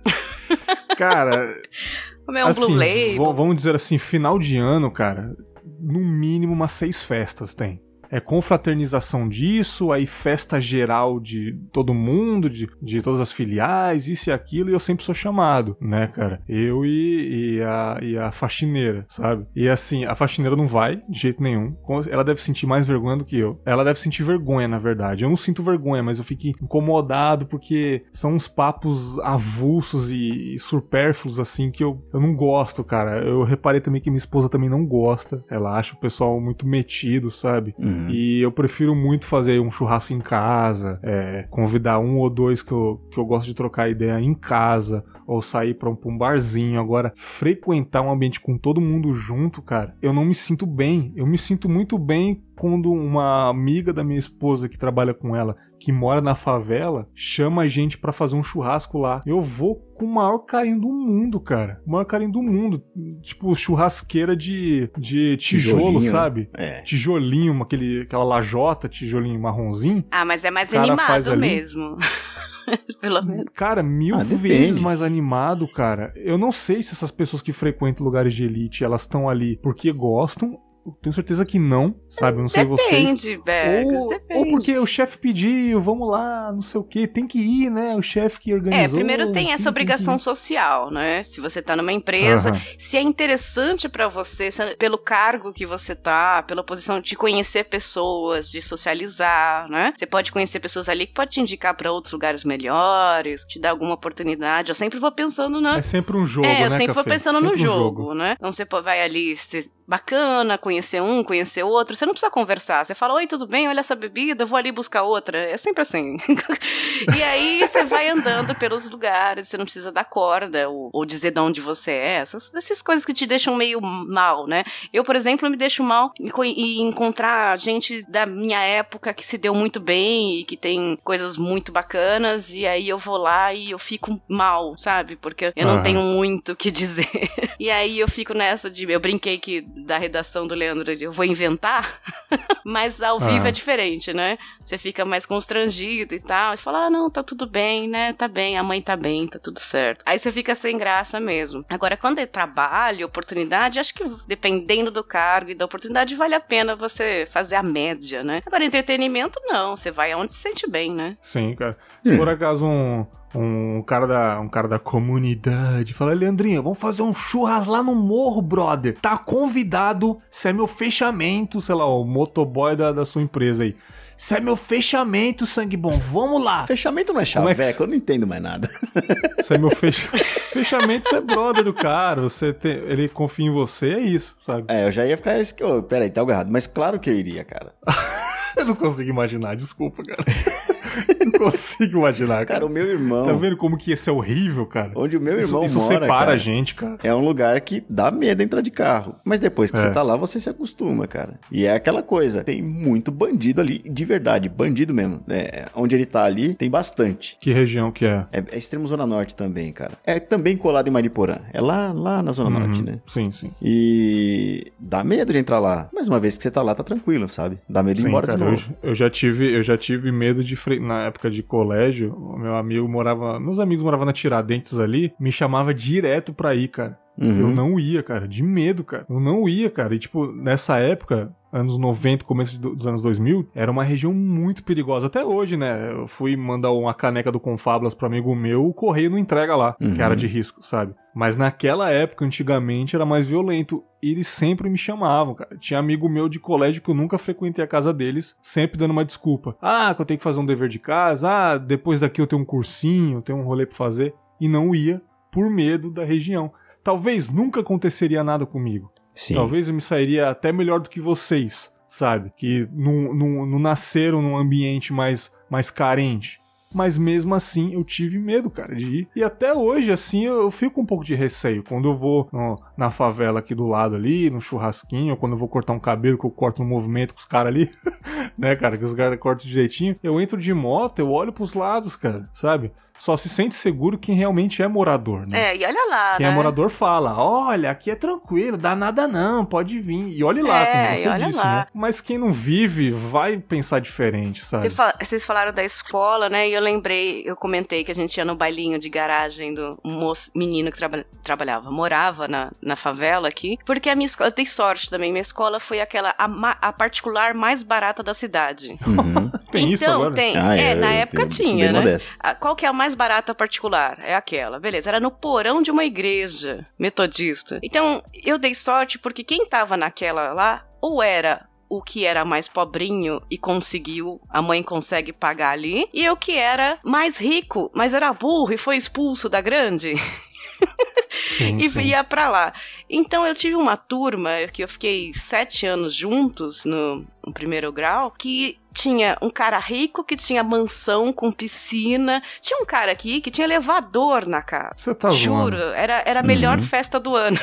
Cara, Comer um assim, Blue Label. vamos dizer assim, final de ano, cara, no mínimo umas seis festas tem. É confraternização disso, aí festa geral de todo mundo, de, de todas as filiais, isso e aquilo, e eu sempre sou chamado, né, cara? Eu e, e, a, e a faxineira, sabe? E assim, a faxineira não vai de jeito nenhum. Ela deve sentir mais vergonha do que eu. Ela deve sentir vergonha, na verdade. Eu não sinto vergonha, mas eu fico incomodado porque são uns papos avulsos e, e supérfluos, assim, que eu, eu não gosto, cara. Eu reparei também que minha esposa também não gosta. Ela acha o pessoal muito metido, sabe? Uhum. E eu prefiro muito fazer um churrasco em casa, é, convidar um ou dois que eu, que eu gosto de trocar ideia em casa, ou sair pra um, pra um barzinho. Agora, frequentar um ambiente com todo mundo junto, cara, eu não me sinto bem. Eu me sinto muito bem quando uma amiga da minha esposa que trabalha com ela, que mora na favela, chama a gente pra fazer um churrasco lá. Eu vou com o maior carinho do mundo, cara. O maior carinho do mundo. Tipo, churrasqueira de, de tijolo, Tijolinho, sabe? É. Tijolinho, aquele, aquela lajota, tijolinho marronzinho. Ah, mas é mais animado mesmo. Pelo menos. Cara, mil Ah, vezes mais animado, cara. Eu não sei se essas pessoas que frequentam lugares de elite, elas estão ali porque gostam. Tenho certeza que não, sabe? Eu não sei vocês. Depende, Bergs, Ou, depende. ou porque o chefe pediu, vamos lá, não sei o que, tem que ir, né? O chefe que organizou. É, primeiro tem essa obrigação que social, né? Se você tá numa empresa, se é interessante pra você, se- pelo cargo que você tá, pela posição de conhecer pessoas, de socializar, né? Você pode conhecer pessoas ali que pode te indicar pra outros lugares melhores, te dar alguma oportunidade. Eu sempre vou pensando na É sempre um jogo, é, né, eu sempre vou Café? pensando Sempre no um jogo, né? Então você vai ali, ser bacana, conhecer um, conhecer outro. Você não precisa conversar. Você fala, oi, tudo bem? Olha essa bebida, vou ali buscar outra. É sempre assim. e aí você vai andando pelos lugares, você não precisa dar corda ou, ou dizer de onde você é. Essas, essas coisas que te deixam meio mal, né? Eu, por exemplo, me deixo mal e encontrar gente da minha época que se deu muito bem e que tem coisas muito bacanas, e aí eu vou lá e eu fico mal, sabe? Porque eu não Aham. tenho muito o que dizer. e aí eu fico nessa de. Eu brinquei que da redação do Leandro eu vou inventar, mas ao vivo Aham. é diferente, né? Você fica mais constrangido e tal. Você fala, ah, não, tá tudo bem, né? Tá bem, a mãe tá bem, tá tudo certo. Aí você fica sem graça mesmo. Agora, quando é trabalho, oportunidade, acho que dependendo do cargo e da oportunidade, vale a pena você fazer a média, né? Agora, entretenimento, não. Você vai aonde se sente bem, né? Sim, cara. Se Hum. por acaso um, um cara da um cara da comunidade fala, Leandrinho, vamos fazer um churras lá no morro, brother. Tá convidado, isso é meu fechamento, sei lá, o motoboy da, da sua empresa aí. Isso é meu fechamento, sangue bom, vamos lá. Fechamento não é Como é que eu não entendo mais nada. Isso é meu fecha... fechamento, você é brother do cara, você tem... ele confia em você, é isso, sabe? É, eu já ia ficar. ô, peraí, tá algo errado. Mas claro que eu iria, cara. Eu não consigo imaginar, desculpa, cara. não consigo imaginar, Cara, cara. o meu irmão. Tá vendo como que isso é horrível, cara? Onde o meu Isso, irmão isso mora, separa cara, a gente, cara. É um lugar que dá medo entrar de carro. Mas depois que É. você tá lá, você se acostuma, cara. E é aquela coisa, tem muito bandido ali, de verdade, bandido mesmo. É, onde ele tá ali, tem bastante. Que região que é? É, é extremo Zona Norte também, cara. É também colado em Mariporã. É lá, lá na Zona Norte, Uhum. né? Sim, sim. E dá medo de entrar lá. Mas uma vez que você tá lá, tá tranquilo, sabe? Dá medo de ir embora cara, de eu, novo. eu já tive, eu já tive medo de fre... na época de colégio, o meu amigo morava, meus amigos moravam na Tiradentes ali, me chamava direto pra ir, cara. Uhum. Eu não ia, cara, de medo, cara. Eu não ia, cara. E tipo, nessa época, anos 90, começo dos anos 2000, era uma região muito perigosa. Até hoje, né? Eu fui mandar uma caneca do Confablas para amigo meu, o correio não entrega lá, uhum. que era de risco, sabe? Mas naquela época, antigamente, era mais violento. E eles sempre me chamavam, cara. Tinha amigo meu de colégio que eu nunca frequentei a casa deles, sempre dando uma desculpa. Ah, que eu tenho que fazer um dever de casa. Ah, depois daqui eu tenho um cursinho, tenho um rolê pra fazer. E não ia por medo da região. Talvez nunca aconteceria nada comigo. Sim. Talvez eu me sairia até melhor do que vocês, sabe? Que não, não, nasceram num ambiente mais, mais carente mas mesmo assim eu tive medo, cara, de ir. E até hoje, assim, eu, fico um pouco de receio. Quando eu vou no, na favela aqui do lado ali, no churrasquinho, ou quando eu vou cortar um cabelo que eu corto no movimento com os caras ali, né, cara, que os caras cortam direitinho, eu entro de moto, eu olho pros lados, cara, sabe? Só se sente seguro quem realmente é morador, né? É, e olha lá, Quem é né? é morador fala, olha, aqui é tranquilo, dá nada não, pode vir. E olhe lá, é, como você disse, lá. né? Mas quem não vive vai pensar diferente, sabe? Vocês falaram da escola, né? E eu lembrei, eu comentei que a gente ia no bailinho de garagem do moço, menino que traba, trabalhava, morava na, na favela aqui, porque a minha escola, eu dei sorte também, minha escola foi aquela, a, a particular mais barata da cidade. Uhum. tem então, isso agora? Tem, ah, é, na época tinha, né? Qual que é a mais mais barata particular, é aquela. Beleza, era no porão de uma igreja metodista. Então, eu dei sorte porque quem tava naquela lá, ou era o que era mais pobrinho e conseguiu, a mãe consegue pagar ali, e o que era mais rico, mas era burro e foi expulso da grande. Sim, e sim. ia para lá. Então eu tive uma turma que eu fiquei sete anos juntos no, no primeiro grau, que tinha um cara rico que tinha mansão com piscina. Tinha um cara aqui que tinha elevador na casa. Você tá Juro, zoando. era, era a melhor uhum. festa do ano.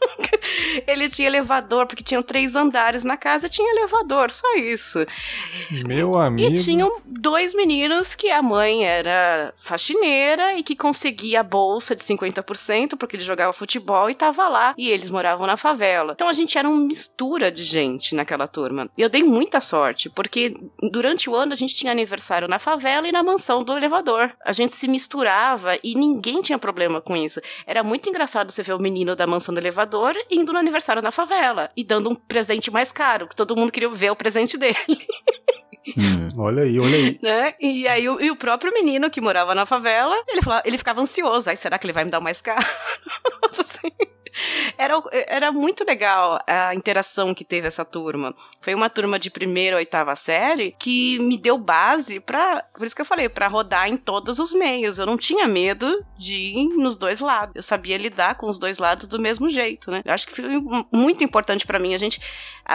ele tinha elevador, porque tinham três andares na casa, tinha elevador, só isso. Meu amigo. E tinham dois meninos que a mãe era faxineira e que conseguia a bolsa de 50% porque ele jogava futebol e tava lá. E eles moravam na favela. Então a gente era uma mistura de gente naquela turma. E eu dei muita sorte, porque durante o ano a gente tinha aniversário na favela e na mansão do elevador. A gente se misturava e ninguém tinha problema com isso. Era muito engraçado você ver o menino da mansão do elevador indo no aniversário na favela e dando um presente mais caro, que todo mundo queria ver o presente dele. Hum, olha aí, olha aí. Né? E aí o, e o próprio menino que morava na favela, ele, falava, ele ficava ansioso. Aí, será que ele vai me dar mais caro? assim. Era, era muito legal a interação que teve essa turma. Foi uma turma de primeira oitava série que me deu base para, por isso que eu falei, para rodar em todos os meios. Eu não tinha medo de ir nos dois lados. Eu sabia lidar com os dois lados do mesmo jeito, né? Eu acho que foi muito importante para mim. A gente,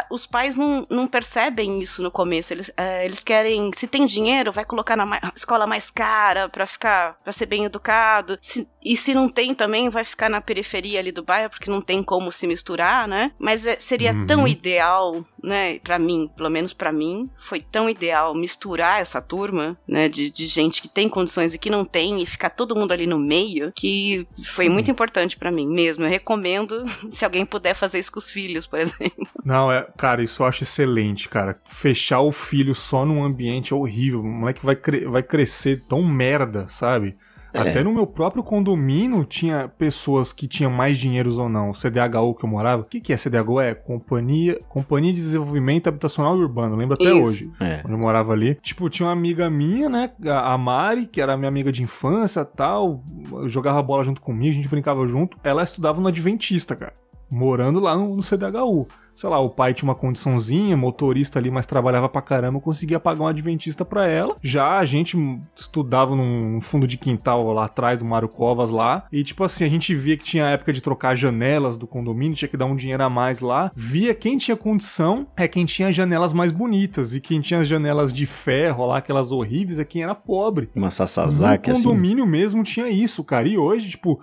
os pais não, não percebem isso no começo. Eles, é, eles querem, se tem dinheiro, vai colocar na escola mais cara para ficar, para ser bem educado. Se, e se não tem também, vai ficar na periferia ali do bairro porque não tem como se misturar, né? Mas é, seria uhum. tão ideal, né? Para mim, pelo menos para mim, foi tão ideal misturar essa turma, né? De, de gente que tem condições e que não tem e ficar todo mundo ali no meio, que foi Sim. muito importante para mim mesmo. Eu recomendo se alguém puder fazer isso com os filhos, por exemplo. Não, é, cara, isso eu acho excelente, cara. Fechar o filho só num ambiente é horrível. O moleque vai, cre vai crescer tão merda, sabe? É. Até no meu próprio condomínio tinha pessoas que tinham mais dinheiros ou não. O CDHU que eu morava. O que, que é CDHU? É Companhia, Companhia de Desenvolvimento Habitacional e Urbano. Lembro até Isso. hoje. É. Quando eu morava ali. Tipo, tinha uma amiga minha, né? A Mari, que era minha amiga de infância tal. Jogava bola junto comigo, a gente brincava junto. Ela estudava no Adventista, cara. Morando lá no, no CDHU sei lá, o pai tinha uma condiçãozinha, motorista ali, mas trabalhava pra caramba, conseguia pagar um adventista pra ela. Já a gente estudava num fundo de quintal lá atrás do Mário Covas lá, e tipo assim, a gente via que tinha a época de trocar janelas do condomínio, tinha que dar um dinheiro a mais lá. Via quem tinha condição é quem tinha janelas mais bonitas, e quem tinha as janelas de ferro lá, aquelas horríveis, é quem era pobre. Uma Sasazaki assim. No condomínio mesmo tinha isso, cara. E hoje, tipo,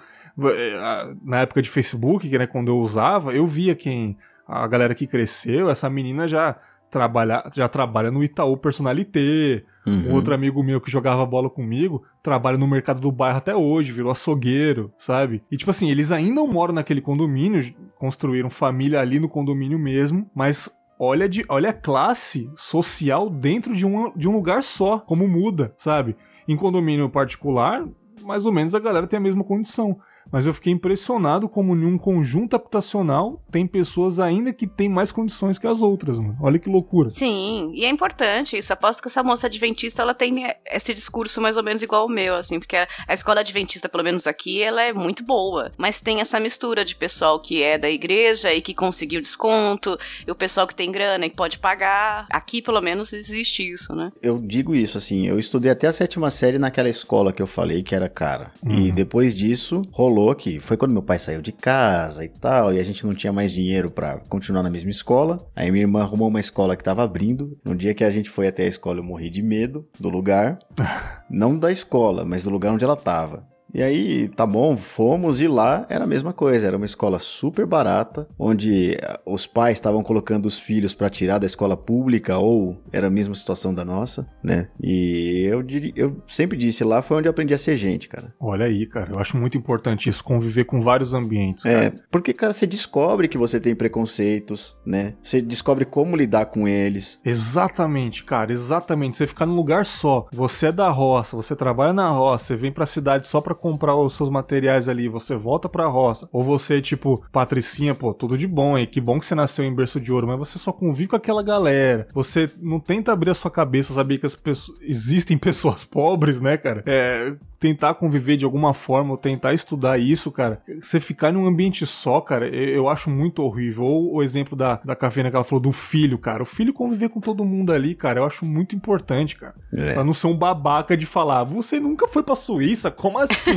na época de Facebook, que né, quando eu usava, eu via quem a galera que cresceu, essa menina já trabalha, já trabalha no Itaú Personalité. Uhum. Outro amigo meu que jogava bola comigo trabalha no mercado do bairro até hoje, virou açougueiro, sabe? E tipo assim, eles ainda moram naquele condomínio, construíram família ali no condomínio mesmo, mas olha, de, olha a classe social dentro de um, de um lugar só, como muda, sabe? Em condomínio particular, mais ou menos a galera tem a mesma condição. mas eu fiquei impressionado como em um conjunto habitacional tem pessoas ainda que têm mais condições que as outras, mano. Olha que loucura. Sim, e é importante isso. Aposto que essa moça adventista, ela tem esse discurso mais ou menos igual ao meu, assim, porque a escola adventista, pelo menos aqui, ela é muito boa, mas tem essa mistura de pessoal que é da igreja e que conseguiu desconto, e o pessoal que tem grana e pode pagar. Aqui, pelo menos, existe isso, né? Eu digo isso, assim, eu estudei até a sétima série naquela escola que eu falei que era cara. Uhum. E depois disso, rolou que foi quando meu pai saiu de casa e tal, e a gente não tinha mais dinheiro para continuar na mesma escola. Aí minha irmã arrumou uma escola que tava abrindo. No dia que a gente foi até a escola, eu morri de medo do lugar. não da escola, mas do lugar onde ela tava. E aí, tá bom, fomos e lá era a mesma coisa, era uma escola super barata, onde eh, os pais estavam colocando os filhos para tirar da escola pública ou era a mesma situação da nossa, né? E eu, eu sempre disse lá foi onde eu aprendi a ser gente, cara. Olha aí, cara, eu acho muito importante isso, conviver com vários ambientes, é, cara. É, porque, cara, você descobre que você tem preconceitos, né? Você descobre como lidar com eles. Exatamente, cara, exatamente. Você ficar num lugar só, você é da roça, você trabalha na roça, você vem pra cidade só pra comprar os seus materiais ali, você volta pra roça, ou você, tipo, Patricinha, pô, tudo de bom, hein? Que bom que você nasceu em berço de ouro, mas você só convive com aquela galera. Você não tenta abrir a sua cabeça, saber que as pessoas, existem pessoas pobres, né, cara? É, tentar conviver de alguma forma, ou tentar estudar isso, cara, você ficar num ambiente só, cara, eu acho muito horrível. Ou o exemplo da, da Cafena que ela falou do filho, cara. O filho conviver com todo mundo ali, cara, eu acho muito importante, cara. É. Pra não ser um babaca de falar, você nunca foi pra Suíça? Como assim?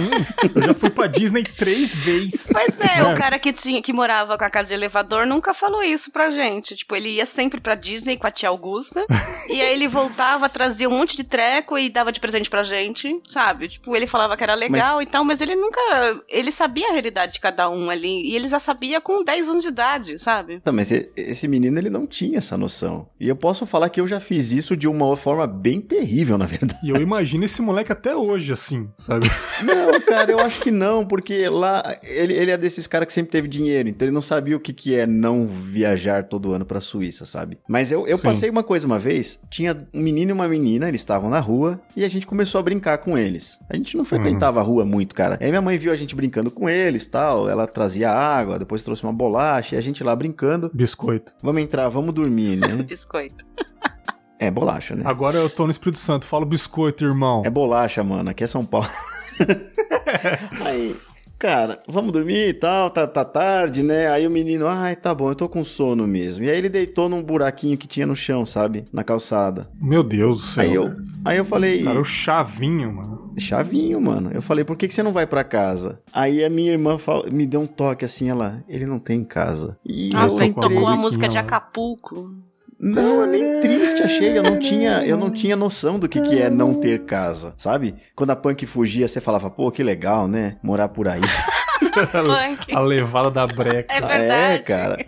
Eu já fui pra Disney três vezes. Pois é, é, o cara que, tinha, que morava com a casa de elevador nunca falou isso pra gente. Tipo, ele ia sempre pra Disney com a tia Augusta, e aí ele voltava, trazia um monte de treco e dava de presente pra gente, sabe? Tipo, ele falava que era legal mas... e tal, mas ele nunca. Ele sabia a realidade de cada um ali. E ele já sabia com 10 anos de idade, sabe? Tá, mas esse menino, ele não tinha essa noção. E eu posso falar que eu já fiz isso de uma forma bem terrível, na verdade. E eu imagino esse moleque até hoje, assim, sabe? Não, cara, eu acho que não, porque lá ele, ele é desses caras que sempre teve dinheiro, então ele não sabia o que, que é não viajar todo ano pra Suíça, sabe? Mas eu, eu passei uma coisa uma vez, tinha um menino e uma menina, eles estavam na rua e a gente começou a brincar com eles. A gente não frequentava uhum. a rua muito, cara. Aí minha mãe viu a gente brincando com eles tal. Ela trazia água, depois trouxe uma bolacha e a gente lá brincando. Biscoito. Vamos entrar, vamos dormir, né? biscoito. É bolacha, né? Agora eu tô no Espírito Santo, falo biscoito, irmão. É bolacha, mano. Aqui é São Paulo. Aí, cara, vamos dormir e tal, tá, tá tarde, né? Aí o menino, ai, tá bom, eu tô com sono mesmo. E aí ele deitou num buraquinho que tinha no chão, sabe? Na calçada. Meu Deus do céu. Aí eu, aí eu falei. Cara, o chavinho, mano. Chavinho, mano. Eu falei, por que, que você não vai para casa? Aí a minha irmã me deu um toque assim, ela, ele não tem casa. E Nossa, eu tocou a música de Acapulco. Não, nem triste achei. Eu não tinha, eu não tinha noção do que, que é não ter casa, sabe? Quando a punk fugia, você falava, pô, que legal, né? Morar por aí. a levada da breca. É verdade. É, cara.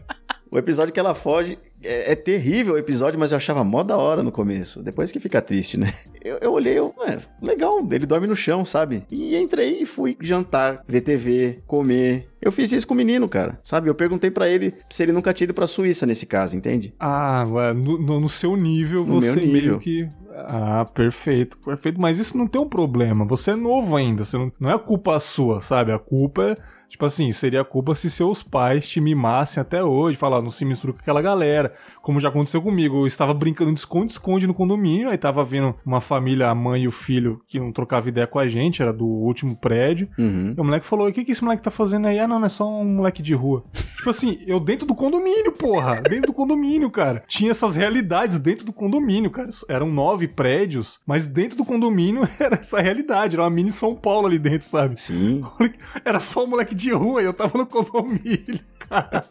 O episódio que ela foge é, é, terrível o episódio, mas eu achava mó da hora no começo. Depois que fica triste, né? Eu, eu olhei, eu, é, legal, ele dorme no chão, sabe? E entrei e fui jantar, ver TV, comer. Eu fiz isso com o menino, cara, sabe? Eu perguntei para ele se ele nunca tinha ido pra Suíça nesse caso, entende? Ah, no, no seu nível, no você nível. meio que ah, perfeito, perfeito. Mas isso não tem um problema. Você é novo ainda. Você não, não é culpa sua, sabe? A culpa é Tipo assim, seria culpa se seus pais te mimassem até hoje, falar, não se mistura com aquela galera. Como já aconteceu comigo, eu estava brincando de esconde-esconde no condomínio, aí tava vendo uma família, a mãe e o filho, que não trocava ideia com a gente, era do último prédio. Uhum. E o moleque falou: o que, que esse moleque tá fazendo aí? Ah, não, não é só um moleque de rua. tipo assim, eu dentro do condomínio, porra! Dentro do condomínio, cara. Tinha essas realidades dentro do condomínio, cara. Eram nove prédios, mas dentro do condomínio era essa realidade. Era uma mini São Paulo ali dentro, sabe? Sim. Era só um moleque de rua e eu tava no condomínio, cara.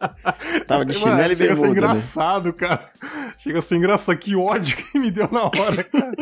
Tava de chinelo e bermuda. A ser né? Né? cara. Chega a ser engraçado. Que ódio que me deu na hora, cara.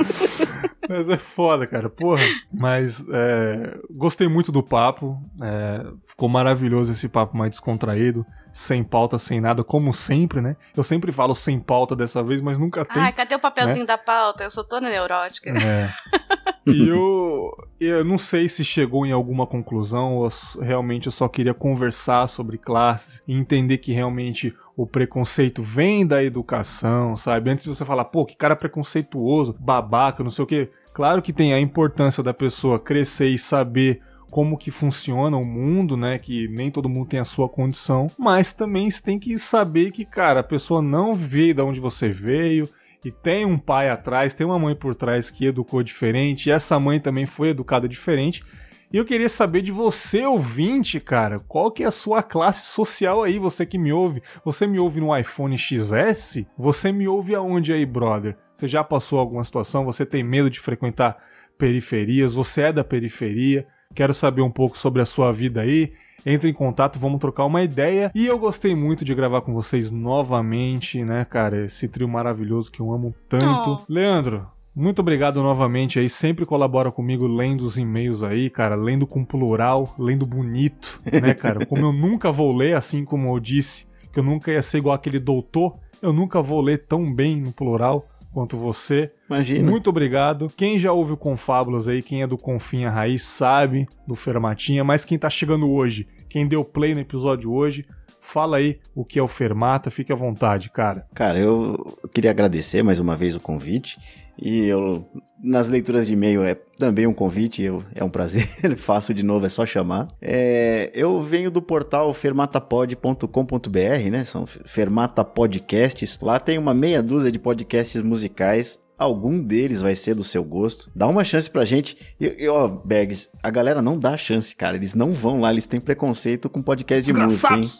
Mas é foda, cara. Porra. Mas é, gostei muito do papo. É, ficou maravilhoso esse papo mais descontraído sem pauta, sem nada, como sempre, né? Eu sempre falo sem pauta dessa vez, mas nunca tem. Ai, cadê o papelzinho né? da pauta? Eu sou toda neurótica. É. e eu, eu não sei se chegou em alguma conclusão ou realmente eu só queria conversar sobre classes e entender que realmente o preconceito vem da educação, sabe? Antes de você falar, pô, que cara preconceituoso, babaca, não sei o quê. Claro que tem a importância da pessoa crescer e saber como que funciona o mundo, né? Que nem todo mundo tem a sua condição, mas também você tem que saber que, cara, a pessoa não veio de onde você veio, e tem um pai atrás, tem uma mãe por trás que educou diferente, e essa mãe também foi educada diferente. E eu queria saber de você, ouvinte, cara, qual que é a sua classe social aí, você que me ouve? Você me ouve no iPhone XS? Você me ouve aonde aí, brother? Você já passou alguma situação? Você tem medo de frequentar periferias? Você é da periferia? Quero saber um pouco sobre a sua vida aí. Entre em contato, vamos trocar uma ideia. E eu gostei muito de gravar com vocês novamente, né, cara? Esse trio maravilhoso que eu amo tanto. Oh. Leandro, muito obrigado novamente aí, sempre colabora comigo lendo os e-mails aí, cara, lendo com plural, lendo bonito, né, cara? Como eu nunca vou ler, assim como eu disse, que eu nunca ia ser igual aquele doutor, eu nunca vou ler tão bem no plural quanto você. Imagina. Muito obrigado. Quem já ouve o Confábulas aí, quem é do Confinha Raiz, sabe do Fermatinha, mas quem tá chegando hoje, quem deu play no episódio hoje, Fala aí o que é o Fermata, fique à vontade, cara. Cara, eu queria agradecer mais uma vez o convite. E eu, nas leituras de e-mail é também um convite, eu, é um prazer, faço de novo, é só chamar. É, eu venho do portal fermatapod.com.br, né? São Fermata Podcasts. Lá tem uma meia dúzia de podcasts musicais algum deles vai ser do seu gosto. Dá uma chance pra gente. E, ó, Bergs, a galera não dá chance, cara. Eles não vão lá, eles têm preconceito com podcast de música, hein?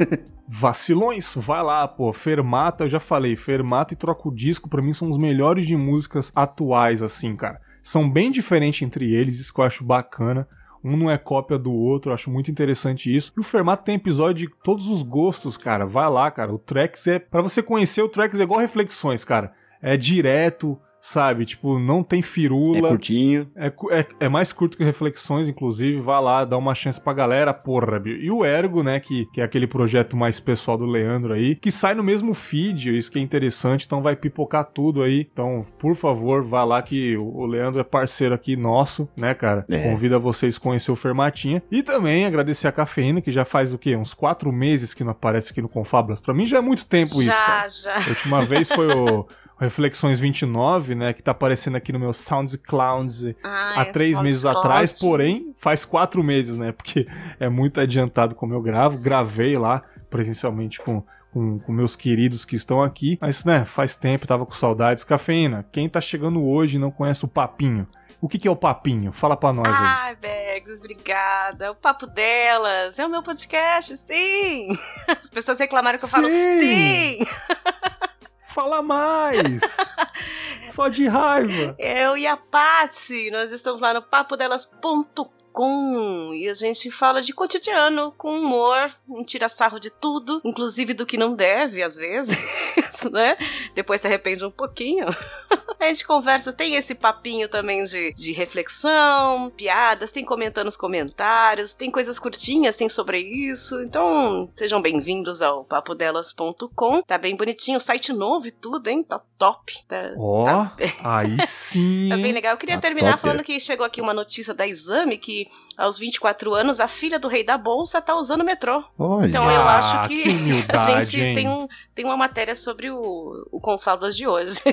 Vacilões, vai lá, pô. Fermata, eu já falei, Fermata e Troca o Disco, pra mim, são os melhores de músicas atuais, assim, cara. São bem diferentes entre eles, isso que eu acho bacana. Um não é cópia do outro, eu acho muito interessante isso. E o Fermata tem episódio de todos os gostos, cara. Vai lá, cara. O Trex é. para você conhecer o Trex é igual reflexões, cara é direto, sabe? Tipo, não tem firula. É curtinho. É, é, é, mais curto que Reflexões, inclusive. Vá lá, dá uma chance pra galera, porra. E o Ergo, né? Que, que é aquele projeto mais pessoal do Leandro aí, que sai no mesmo feed, isso que é interessante, então vai pipocar tudo aí. Então, por favor, vá lá que o Leandro é parceiro aqui nosso, né, cara? É. Convida vocês a conhecer o Fermatinha. E também agradecer a Cafeína, que já faz o quê? Uns quatro meses que não aparece aqui no Confablas. Pra mim já é muito tempo já, isso, cara. Já, já. A última vez foi o Reflexões 29, né? Que tá aparecendo aqui no meu SoundCloud ah, há é três meses atrás, porém faz quatro meses, né? Porque é muito adiantado como eu gravo. Gravei lá presencialmente com, com, com, meus queridos que estão aqui. Mas, né, faz tempo, tava com saudades. Cafeína, quem tá chegando hoje e não conhece o Papinho? O que, que é o Papinho? Fala pra nós aí. Ai, Begs, obrigada. O Papo Delas é o meu podcast, sim! As pessoas reclamaram que eu sim. falo sim! Fala mais! Só de raiva! Eu e a Patsy, nós estamos lá no papodelas.com e a gente fala de cotidiano, com humor, tira sarro de tudo, inclusive do que não deve, às vezes, né? Depois se arrepende um pouquinho. A gente conversa, tem esse papinho também de, de reflexão, piadas, tem comentando os comentários, tem coisas curtinhas, tem sobre isso. Então, sejam bem-vindos ao papodelas.com. Tá bem bonitinho, site novo e tudo, hein? Tá top. Tá, Ó, oh, tá... aí sim. tá bem legal. Eu queria tá terminar top, falando é. que chegou aqui uma notícia da Exame que aos 24 anos a filha do rei da bolsa tá usando o metrô. Olha. Então eu acho que, que humildade, a gente tem, um, tem uma matéria sobre o, o Confablas de hoje.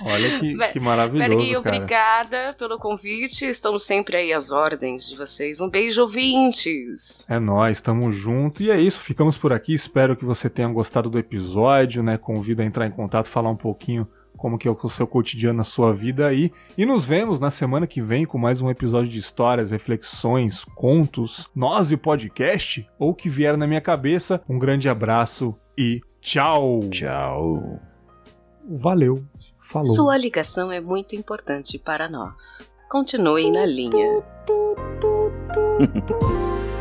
Olha que, que maravilhoso, Bergui, obrigada pelo convite. Estamos sempre aí às ordens de vocês. Um beijo, ouvintes. É nós, estamos junto. E é isso, ficamos por aqui. Espero que você tenha gostado do episódio, né? Convido a entrar em contato, falar um pouquinho como que é o seu cotidiano na sua vida aí. E nos vemos na semana que vem com mais um episódio de histórias, reflexões, contos, nós e o podcast, ou o que vier na minha cabeça. Um grande abraço e tchau! Tchau! Valeu. Falou. Sua ligação é muito importante para nós. Continue na linha.